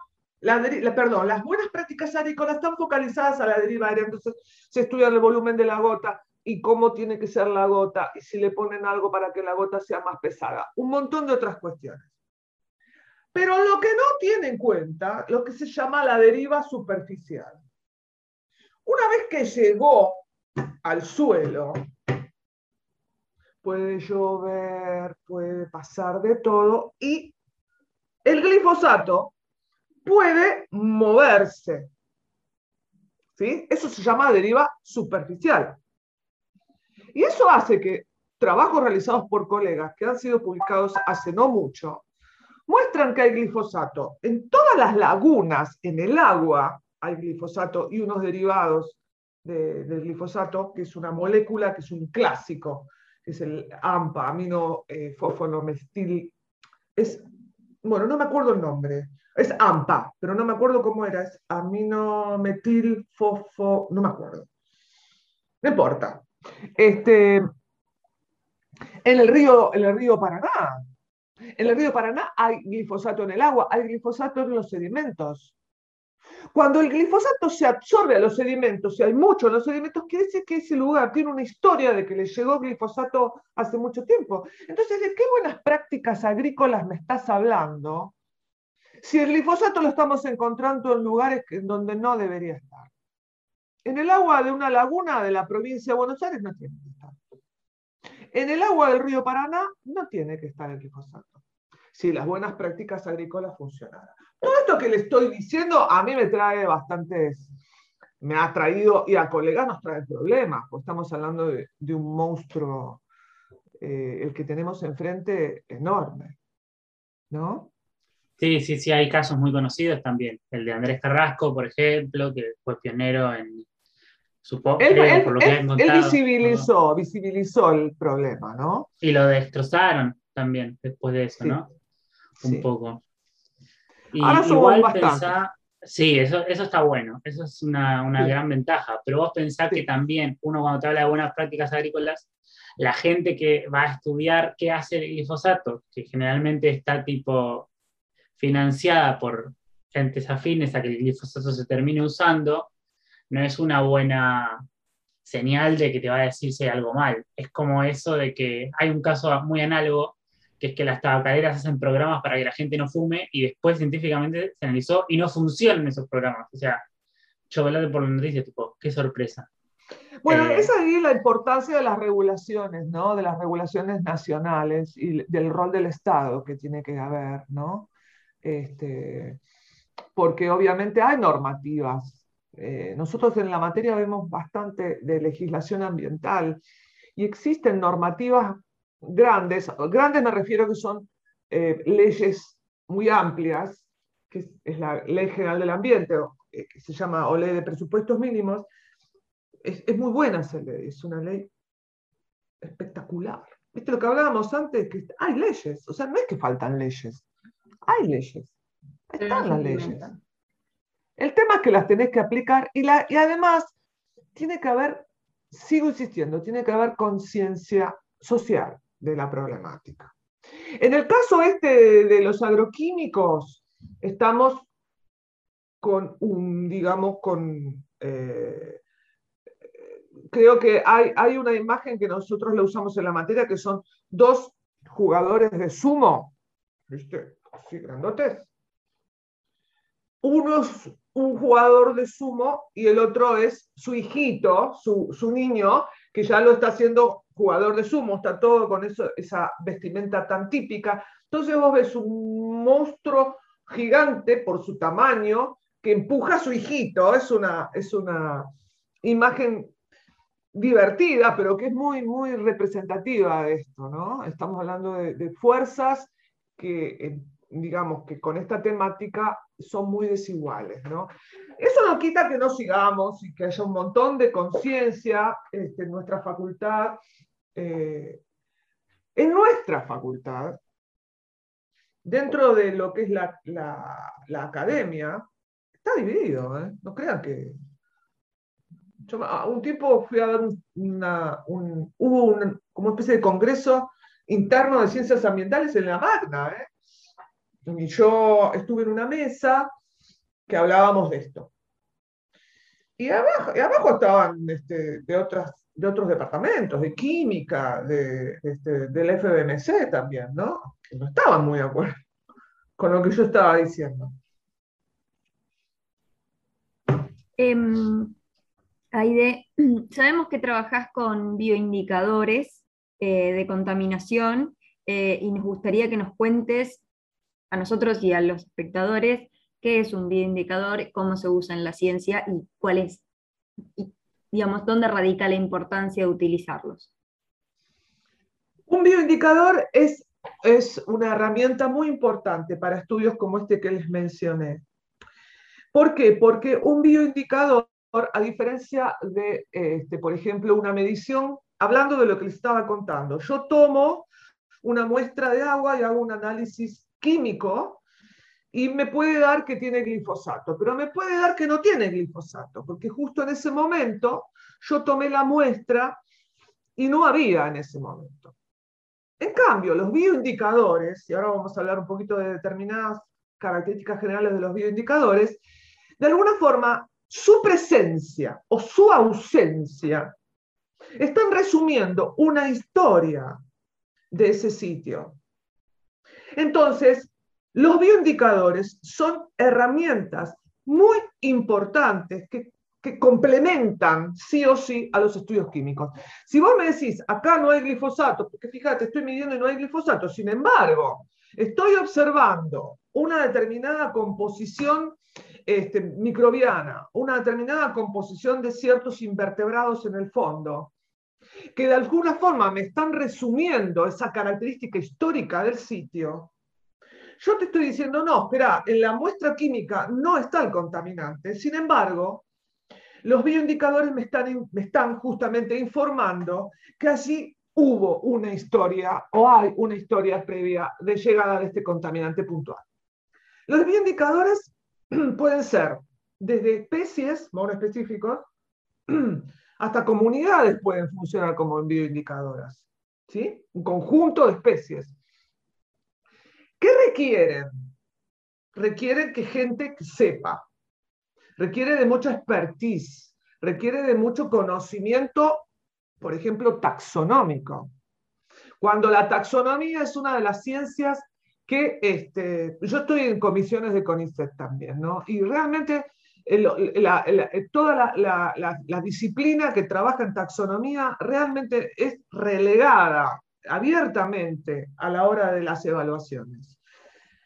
las buenas prácticas agrícolas están focalizadas a la deriva aérea, entonces se estudia el volumen de la gota, y cómo tiene que ser la gota y si le ponen algo para que la gota sea más pesada. Un montón de otras cuestiones. Pero lo que no tiene en cuenta, lo que se llama la deriva superficial. Una vez que llegó al suelo, puede llover, puede pasar de todo y el glifosato puede moverse. ¿Sí? Eso se llama deriva superficial. Y eso hace que trabajos realizados por colegas que han sido publicados hace no mucho muestran que hay glifosato. En todas las lagunas, en el agua, hay glifosato y unos derivados del glifosato, que es una molécula que es un clásico, que es el AMPA, amino eh, Es, bueno, no me acuerdo el nombre. Es AMPA, pero no me acuerdo cómo era. Es aminometil fosfo, no me acuerdo. No importa. Este, en el río, en el río Paraná, en el río Paraná hay glifosato en el agua, hay glifosato en los sedimentos. Cuando el glifosato se absorbe a los sedimentos, y hay mucho en los sedimentos, quiere decir que ese lugar tiene una historia de que le llegó glifosato hace mucho tiempo. Entonces, ¿de qué buenas prácticas agrícolas me estás hablando si el glifosato lo estamos encontrando en lugares donde no debería estar? En el agua de una laguna de la provincia de Buenos Aires no tiene que estar. En el agua del río Paraná no tiene que estar el glifosato. Si las buenas prácticas agrícolas funcionaran. Todo esto que le estoy diciendo a mí me trae bastantes, me ha traído, y a colegas nos trae problemas, porque estamos hablando de, un monstruo, eh, el que tenemos enfrente, enorme. ¿No? Sí, sí, sí, hay casos muy conocidos también. El de Andrés Carrasco, por ejemplo, que fue pionero en, Supongo, él, por lo que él visibilizó, visibilizó el problema, ¿no? Y lo destrozaron también después de eso, ¿no? Un poco. Y igual pensá, sí, eso, eso está bueno, eso es una, una gran ventaja, pero vos pensás que también uno cuando te habla de buenas prácticas agrícolas, la gente que va a estudiar qué hace el glifosato, que generalmente está tipo financiada por gentes afines a que el glifosato se termine usando, no es una buena señal de que te va a decirse algo mal. Es como eso de que hay un caso muy análogo, que es que las tabacaleras hacen programas para que la gente no fume y después científicamente se analizó y no funcionan esos programas. O sea, chocolate por la noticia, tipo, qué sorpresa. Bueno, eh, esa es la importancia de las regulaciones, ¿no? De las regulaciones nacionales y del rol del Estado que tiene que haber, ¿no? Este, porque obviamente hay normativas eh, nosotros en la materia vemos bastante de legislación ambiental y existen normativas grandes, grandes me refiero a que son eh, leyes muy amplias, que es, la Ley General del Ambiente, eh, que se llama o Ley de Presupuestos Mínimos, es, es muy buena esa ley, es una ley espectacular. ¿Viste lo que hablábamos antes? Que hay leyes, o sea, no es que faltan leyes, hay leyes, están las leyes. El tema es que las tenés que aplicar y, la, y además tiene que haber, sigo insistiendo, tiene que haber conciencia social de la problemática. En el caso este de, los agroquímicos, estamos con un, digamos, con... Eh, creo que hay, hay una imagen que nosotros la usamos en la materia, que son dos jugadores de sumo, ¿viste? Uno un jugador de sumo y el otro es su hijito, su, niño, que ya lo está haciendo jugador de sumo, está todo con esa vestimenta tan típica. Entonces vos ves un monstruo gigante por su tamaño que empuja a su hijito, es una, es una imagen divertida, pero que es muy, muy representativa de esto, ¿no? Estamos hablando de, de fuerzas que eh, digamos, que con esta temática son muy desiguales. ¿no? Eso no quita que no sigamos y que haya un montón de conciencia este, en nuestra facultad. Eh, en nuestra facultad, dentro de lo que es la, la, academia, está dividido. ¿eh? No crean que... Yo, un tiempo fui a dar una, un, hubo como una especie de congreso interno de ciencias ambientales en la Magna, ¿eh? Y yo estuve en una mesa que hablábamos de esto. Y abajo, abajo estaban este, de, otras, de otros departamentos, de química, de, este, del FBMC también, ¿no? Que no estaban muy de acuerdo con lo que yo estaba diciendo. Em, Aide, sabemos que trabajás con bioindicadores eh, de contaminación eh, y nos gustaría que nos cuentes a nosotros y a los espectadores qué es un bioindicador, cómo se usa en la ciencia y cuál es, digamos, dónde radica la importancia de utilizarlos. Un bioindicador es, es una herramienta muy importante para estudios como este que les mencioné. ¿Por qué? Porque un bioindicador, a diferencia de, este, por ejemplo, una medición, hablando de lo que les estaba contando, yo tomo una muestra de agua y hago un análisis químico y me puede dar que tiene glifosato, pero me puede dar que no tiene glifosato, porque justo en ese momento yo tomé la muestra y no había en ese momento. En cambio, los bioindicadores, y ahora vamos a hablar un poquito de determinadas características generales de los bioindicadores, de alguna forma, su presencia o su ausencia están resumiendo una historia de ese sitio. Entonces, los bioindicadores son herramientas muy importantes que, complementan sí o sí a los estudios químicos. Si vos me decís, acá no hay glifosato, porque fíjate, estoy midiendo y no hay glifosato, sin embargo, estoy observando una determinada composición este, microbiana, una determinada composición de ciertos invertebrados en el fondo, que de alguna forma me están resumiendo esa característica histórica del sitio, yo te estoy diciendo, no, espera, en la muestra química no está el contaminante. Sin embargo, los bioindicadores me están, me están justamente informando que allí hubo una historia o hay una historia previa de llegada de este contaminante puntual. Los bioindicadores pueden ser desde especies monoespecíficos hasta comunidades pueden funcionar como bioindicadoras. ¿sí? Un conjunto de especies. ¿Qué requieren? Requieren que gente sepa, requiere de mucha expertise, requiere de mucho conocimiento, por ejemplo, taxonómico. Cuando la taxonomía es una de las ciencias que este, yo estoy en comisiones de CONICET también, ¿no? Y realmente toda la, disciplina que trabaja en taxonomía realmente es relegada abiertamente a la hora de las evaluaciones.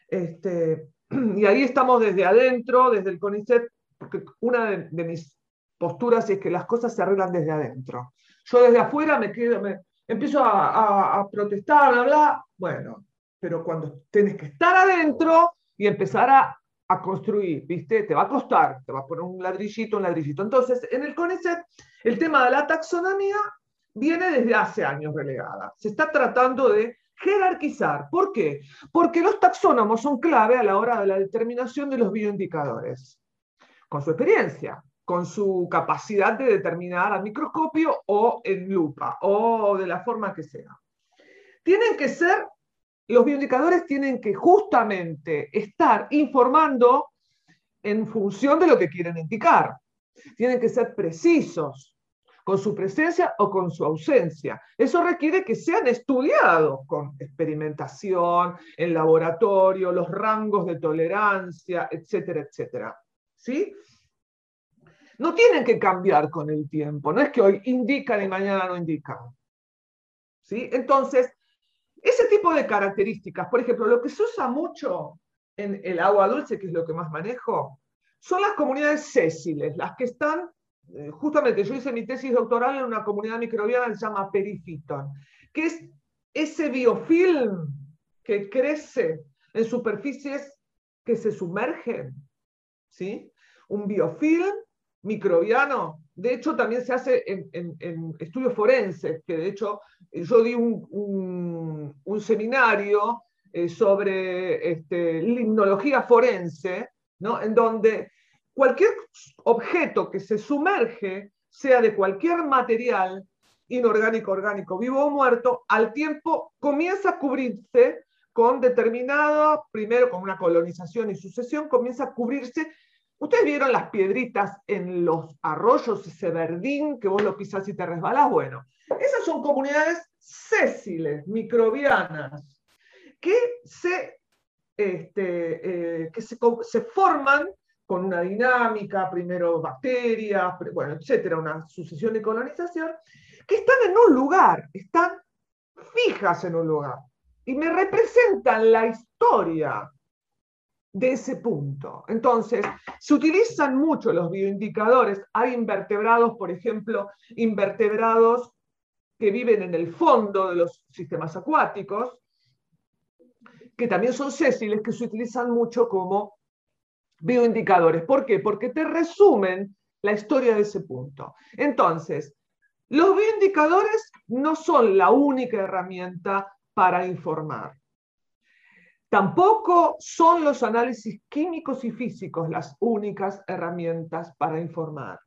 Este, y ahí estamos desde adentro, desde el CONICET, porque una de, mis posturas es que las cosas se arreglan desde adentro. Yo desde afuera me quedo, me, empiezo a, protestar, bla, bla, bueno, pero cuando tienes que estar adentro y empezar a, a, construir, ¿viste? Te va a costar, te va a poner un ladrillito, un ladrillito. Entonces, en el CONICET, el tema de la taxonomía viene desde hace años relegada. Se está tratando de jerarquizar. ¿Por qué? Porque los taxónomos son clave a la hora de la determinación de los bioindicadores, con su experiencia, con su capacidad de determinar a microscopio o en lupa, o de la forma que sea. Tienen que ser, los bioindicadores tienen que justamente estar informando en función de lo que quieren indicar. Tienen que ser precisos, con su presencia o con su ausencia. Eso requiere que sean estudiados con experimentación, en laboratorio, los rangos de tolerancia, etcétera, etcétera. ¿Sí? No tienen que cambiar con el tiempo, no es que hoy indican y mañana no indican. ¿Sí? Entonces, ese tipo de características, por ejemplo, lo que se usa mucho en el agua dulce, que es lo que más manejo, son las comunidades sésiles, las que están eh, justamente yo hice mi tesis doctoral en una comunidad microbiana que se llama Perifiton, que es ese biofilm que crece en superficies que se sumergen, ¿sí? Un biofilm microbiano. De hecho, también se hace en, estudios forenses, que de hecho yo di un, seminario eh, sobre este, limnología forense, ¿no? en donde cualquier objeto que se sumerge, sea de cualquier material, inorgánico, orgánico, vivo o muerto, al tiempo comienza a cubrirse con determinado, primero con una colonización y sucesión, comienza a cubrirse. Ustedes vieron las piedritas en los arroyos, ese verdín que vos lo pisás y te resbalás. Bueno, esas son comunidades sésiles, microbianas, que se, este, eh, que se forman con una dinámica, primero bacterias, bueno, etcétera, una sucesión de colonización, que están en un lugar, están fijas en un lugar y me representan la historia de ese punto. Entonces, se utilizan mucho los bioindicadores. Hay invertebrados, por ejemplo, invertebrados que viven en el fondo de los sistemas acuáticos, que también son sésiles, que se utilizan mucho como bioindicadores. ¿Por qué? Porque te resumen la historia de ese punto. Entonces, los bioindicadores no son la única herramienta para informar. Tampoco son los análisis químicos y físicos las únicas herramientas para informar.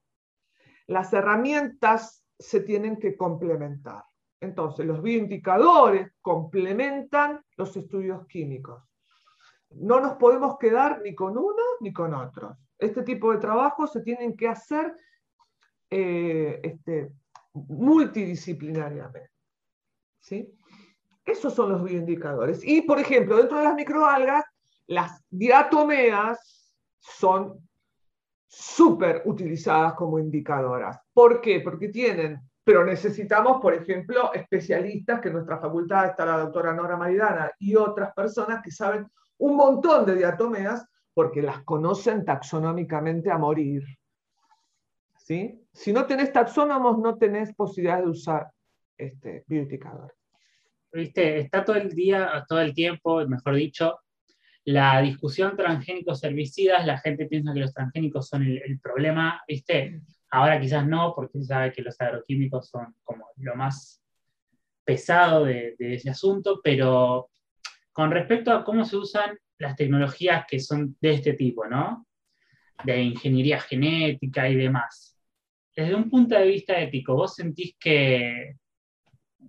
Las herramientas se tienen que complementar. Entonces, los bioindicadores complementan los estudios químicos. No nos podemos quedar ni con uno ni con otros. Este tipo de trabajos se tienen que hacer eh, este, multidisciplinariamente. ¿sí? Esos son los bioindicadores. Y, por ejemplo, dentro de las microalgas, las diatomeas son súper utilizadas como indicadoras. ¿Por qué? Porque tienen, pero necesitamos, por ejemplo, especialistas, que en nuestra facultad está la doctora Nora Maridana y otras personas que saben un montón de diatomeas porque las conocen taxonómicamente a morir. ¿Sí? Si no tenés taxónomos, no tenés posibilidad de usar este bioindicador viste, está todo el día, todo el tiempo, mejor dicho, la discusión transgénicos herbicidas, la gente piensa que los transgénicos son el, problema, viste, ahora quizás no, porque se sabe que los agroquímicos son como lo más pesado de, de ese asunto, pero con respecto a cómo se usan las tecnologías que son de este tipo, ¿no? De ingeniería genética y demás. Desde un punto de vista ético, ¿vos sentís que,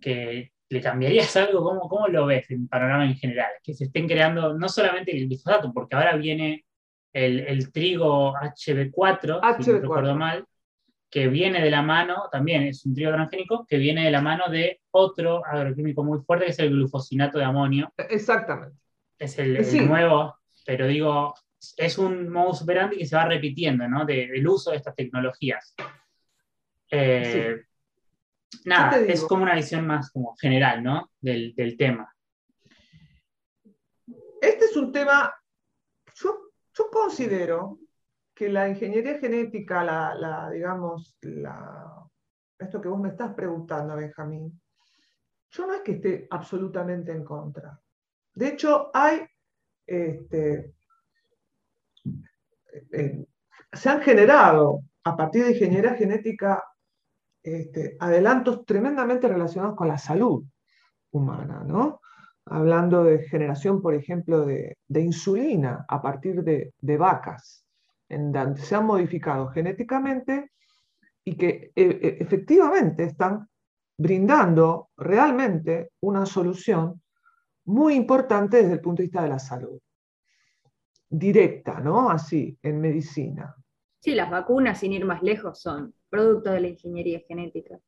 que ¿Le cambiarías algo? ¿Cómo, ¿Cómo, lo ves en panorama en general? Que se estén creando no solamente el glifosato, porque ahora viene el, el trigo HB4, si no recuerdo mal, que viene de la mano, también es un trigo transgénico, que viene de la mano de otro agroquímico muy fuerte, que es el glufosinato de amonio. Exactamente. Es el, nuevo, pero digo, es un modus operandi que se va repitiendo, ¿no? De, del uso de estas tecnologías. Eh, nada, es como una visión más como general, ¿no? Del, tema. Este es un tema, yo, yo considero que la ingeniería genética, la, digamos, la, esto que vos me estás preguntando, Benjamín, yo no es que esté absolutamente en contra. De hecho, hay, este, eh, se han generado a partir de ingeniería genética este, adelantos tremendamente relacionados con la salud humana, ¿no? Hablando de generación, por ejemplo, de, insulina a partir de, vacas, en donde se han modificado genéticamente y que e, e, efectivamente están brindando realmente una solución muy importante desde el punto de vista de la salud. Directa, ¿no? Así, en medicina. Sí, las vacunas, sin ir más lejos, son producto de la ingeniería genética.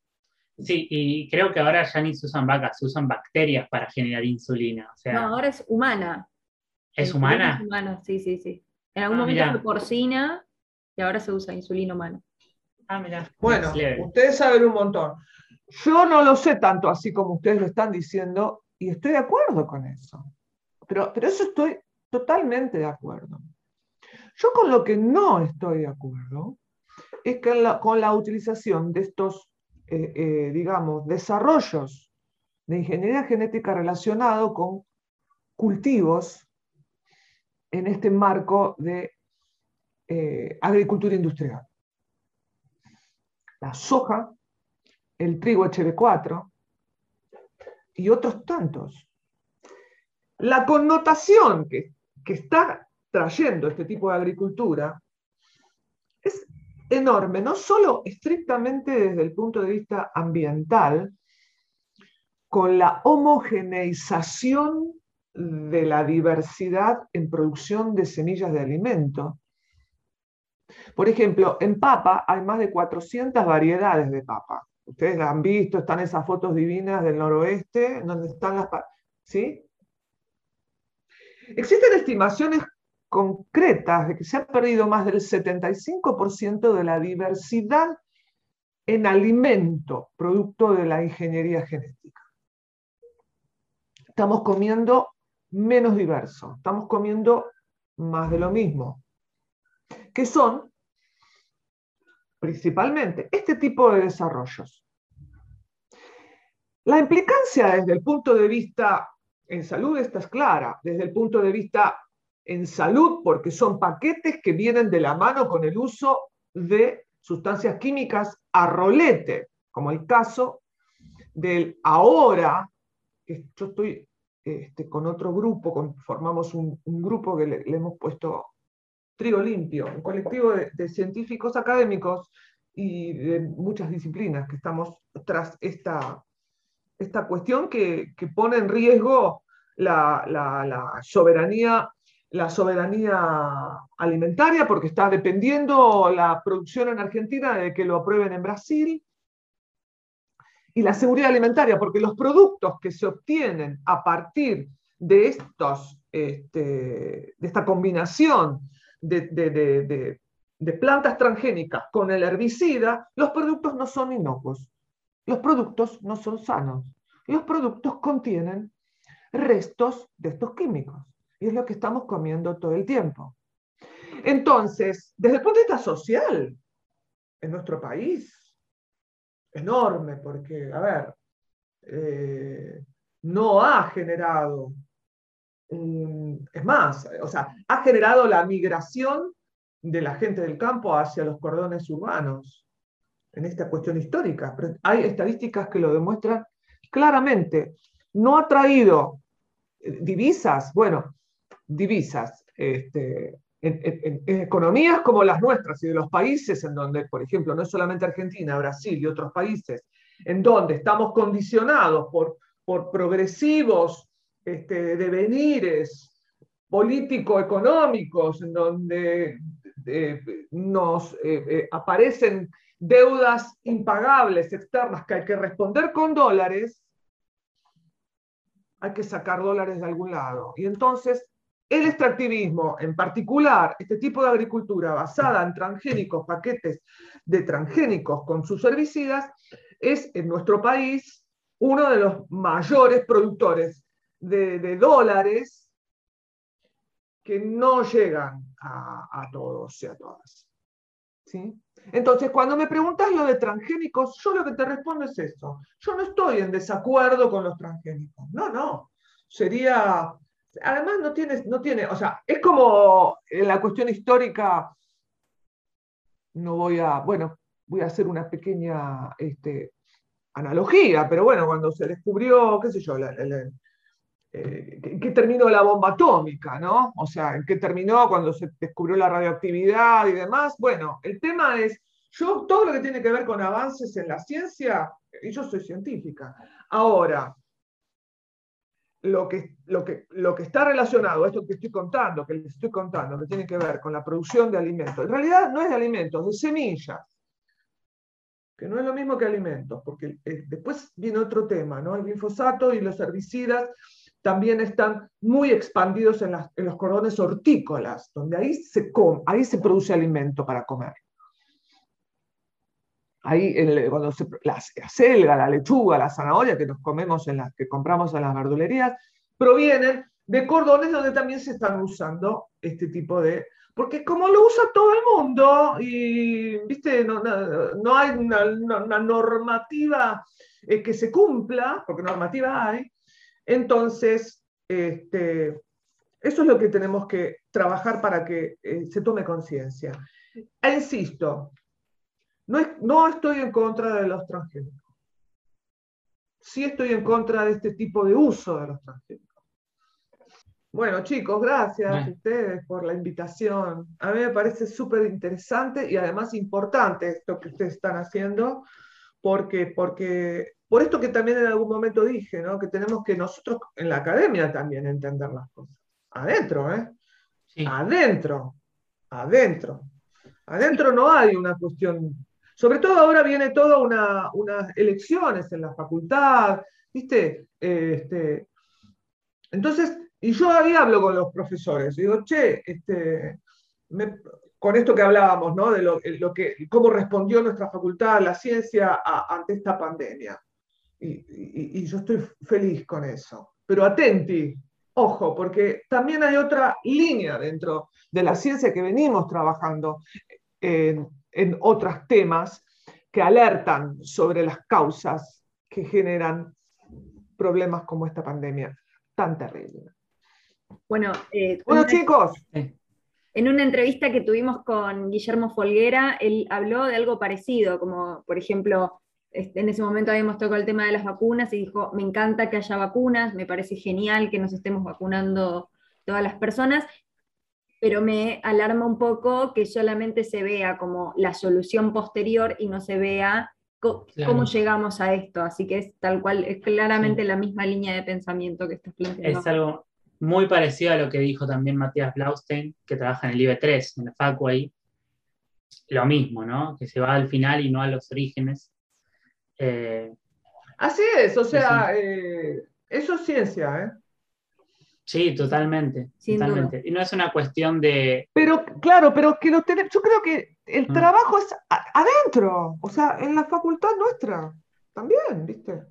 Sí, y creo que ahora ya ni se usan vacas, se usan bacterias para generar insulina. no, ahora es humana. ¿Es humana? Es humana, sí, sí, sí. En algún ah, momento fue porcina y ahora se usa insulina humana. Ah, mira. Bueno, ustedes saben un montón. Yo no lo sé tanto así como ustedes lo están diciendo y estoy de acuerdo con eso. Pero, pero eso estoy totalmente de acuerdo. Yo con lo que no estoy de acuerdo es que con la utilización de estos, eh, eh, digamos, desarrollos de ingeniería genética relacionado con cultivos en este marco de eh, agricultura industrial. La soja, el trigo HB4 y otros tantos. La connotación que, que está trayendo este tipo de agricultura es enorme, no solo estrictamente desde el punto de vista ambiental, con la homogeneización de la diversidad en producción de semillas de alimento. Por ejemplo, en papa hay más de 400 variedades de papa. Ustedes la han visto, están esas fotos divinas del noroeste, donde están las... ¿Sí? Existen estimaciones concretas de que se ha perdido más del 75% de la diversidad en alimento, producto de la ingeniería genética. Estamos comiendo menos diverso, estamos comiendo más de lo mismo, que son principalmente este tipo de desarrollos. La implicancia desde el punto de vista en salud esta es clara, desde el punto de vista en salud, porque son paquetes que vienen de la mano con el uso de sustancias químicas a rolete, como el caso del ahora, que yo estoy este, con otro grupo, formamos un, grupo que le, hemos puesto Trigo Limpio, un colectivo de, científicos académicos y de muchas disciplinas que estamos tras esta, esta cuestión que, pone en riesgo la, la, soberanía la soberanía alimentaria porque está dependiendo la producción en Argentina de que lo aprueben en Brasil y la seguridad alimentaria porque los productos que se obtienen a partir de, estos, este, de esta combinación de, de plantas transgénicas con el herbicida, los productos no son inocuos, los productos no son sanos, los productos contienen restos de estos químicos. Y es lo que estamos comiendo todo el tiempo. Entonces, desde el punto de vista social, en nuestro país, enorme, porque, a ver, eh, no ha generado, es más, o sea, ha generado la migración de la gente del campo hacia los cordones urbanos en esta cuestión histórica. Pero hay estadísticas que lo demuestran claramente. No ha traído divisas, bueno, divisas, este, en, economías como las nuestras y de los países en donde, por ejemplo, no es solamente Argentina, Brasil y otros países, en donde estamos condicionados por, por progresivos este, devenires político-económicos, en donde eh, nos eh, eh, aparecen deudas impagables externas que hay que responder con dólares, hay que sacar dólares de algún lado. Y entonces el extractivismo, en particular, este tipo de agricultura basada en transgénicos, paquetes de transgénicos con sus herbicidas, es en nuestro país uno de los mayores productores de, dólares que no llegan a, todos y a todas. ¿Sí? Entonces, cuando me preguntas lo de transgénicos, yo lo que te respondo es eso. Yo no estoy en desacuerdo con los transgénicos. No, no. Sería además no tiene, no tiene, o sea, es como en la cuestión histórica, no voy a, bueno, voy a hacer una pequeña este, analogía, pero bueno, cuando se descubrió, qué sé yo, eh, ¿en qué terminó la bomba atómica, no? O sea, ¿en qué terminó cuando se descubrió la radioactividad y demás? Bueno, el tema es, yo todo lo que tiene que ver con avances en la ciencia, y yo soy científica. Ahora, lo que, lo, que, lo que está relacionado a esto que estoy contando, que les estoy contando, que tiene que ver con la producción de alimentos, en realidad no es de alimentos, de semillas, que no es lo mismo que alimentos, porque eh, después viene otro tema, ¿no? El glifosato y los herbicidas también están muy expandidos en, los cordones hortícolas, donde ahí se, ahí se produce alimento para comer ahí cuando se, la, selga, la lechuga, la zanahoria que nos comemos en las que compramos en las verdulerías, provienen de cordones donde también se están usando este tipo de... Porque como lo usa todo el mundo y, viste, no, hay una, normativa eh, que se cumpla, porque normativa hay, entonces, este, eso es lo que tenemos que trabajar para que eh, se tome conciencia. E insisto, no, estoy en contra de los transgénicos. Sí estoy en contra de este tipo de uso de los transgénicos. Bueno, chicos, gracias a ustedes por la invitación. A mí me parece súper interesante y además importante esto que ustedes están haciendo, porque, porque por esto que también en algún momento dije, ¿no? que tenemos que nosotros en la academia también entender las cosas. Adentro, ¿eh? Adentro, adentro. Adentro no hay una cuestión sobre todo ahora viene toda una, unas elecciones en la facultad, ¿viste? Este, entonces, y yo ahí hablo con los profesores, digo, che, este, con esto que hablábamos, ¿no? De lo, que, cómo respondió nuestra facultad, la ciencia, ante esta pandemia. Y, y, yo estoy feliz con eso. Pero atenti, Ojo, porque también hay otra línea dentro de la ciencia que venimos trabajando en, en otros temas que alertan sobre las causas que generan problemas como esta pandemia tan terrible. Bueno, eh, Bueno, una- chicos, En una entrevista que tuvimos con Guillermo Folguera, él habló de algo parecido, como por ejemplo, este, en ese momento habíamos tocado el tema de las vacunas y dijo, me encanta que haya vacunas, me parece genial que nos estemos vacunando todas las personas, pero me alarma un poco que solamente se vea como la solución posterior y no se vea co- Claro. cómo llegamos a esto. Así que es tal cual, es claramente la misma línea de pensamiento que estás planteando. Es algo muy parecido a lo que dijo también Matías Blaustein, que trabaja en el IB3, en la Facu ahí. Lo mismo, ¿no? Que se va al final y no a los orígenes. Eh, así es, o sea, eh, eso es ciencia, ¿eh? Sí, totalmente. Sin duda. totalmente. Y no es una cuestión de. Pero, claro, pero que lo tenemos, yo creo que el Mm. trabajo es a- adentro, o sea, en la facultad nuestra, también, ¿viste?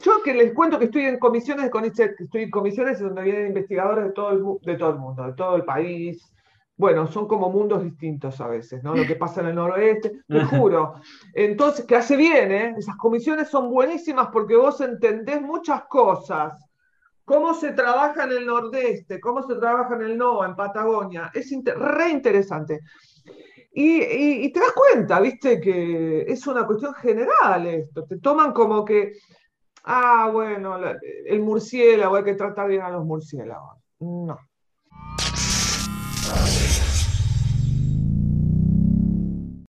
Yo que les cuento que estoy en comisiones de CONICET, que estoy en comisiones donde vienen investigadores de todo el, de todo el mundo, de todo el país. Bueno, son como mundos distintos a veces, ¿no? Lo que pasa en el noroeste, te juro. Entonces, que hace bien, ¿eh? Esas comisiones son buenísimas porque vos entendés muchas cosas. Cómo se trabaja en el nordeste, cómo se trabaja en el NOA, en Patagonia. Es re interesante. Y, te das cuenta, viste, que es una cuestión general esto. Te toman como que, ah, bueno, el murciélago, hay que tratar bien a los murciélagos. No.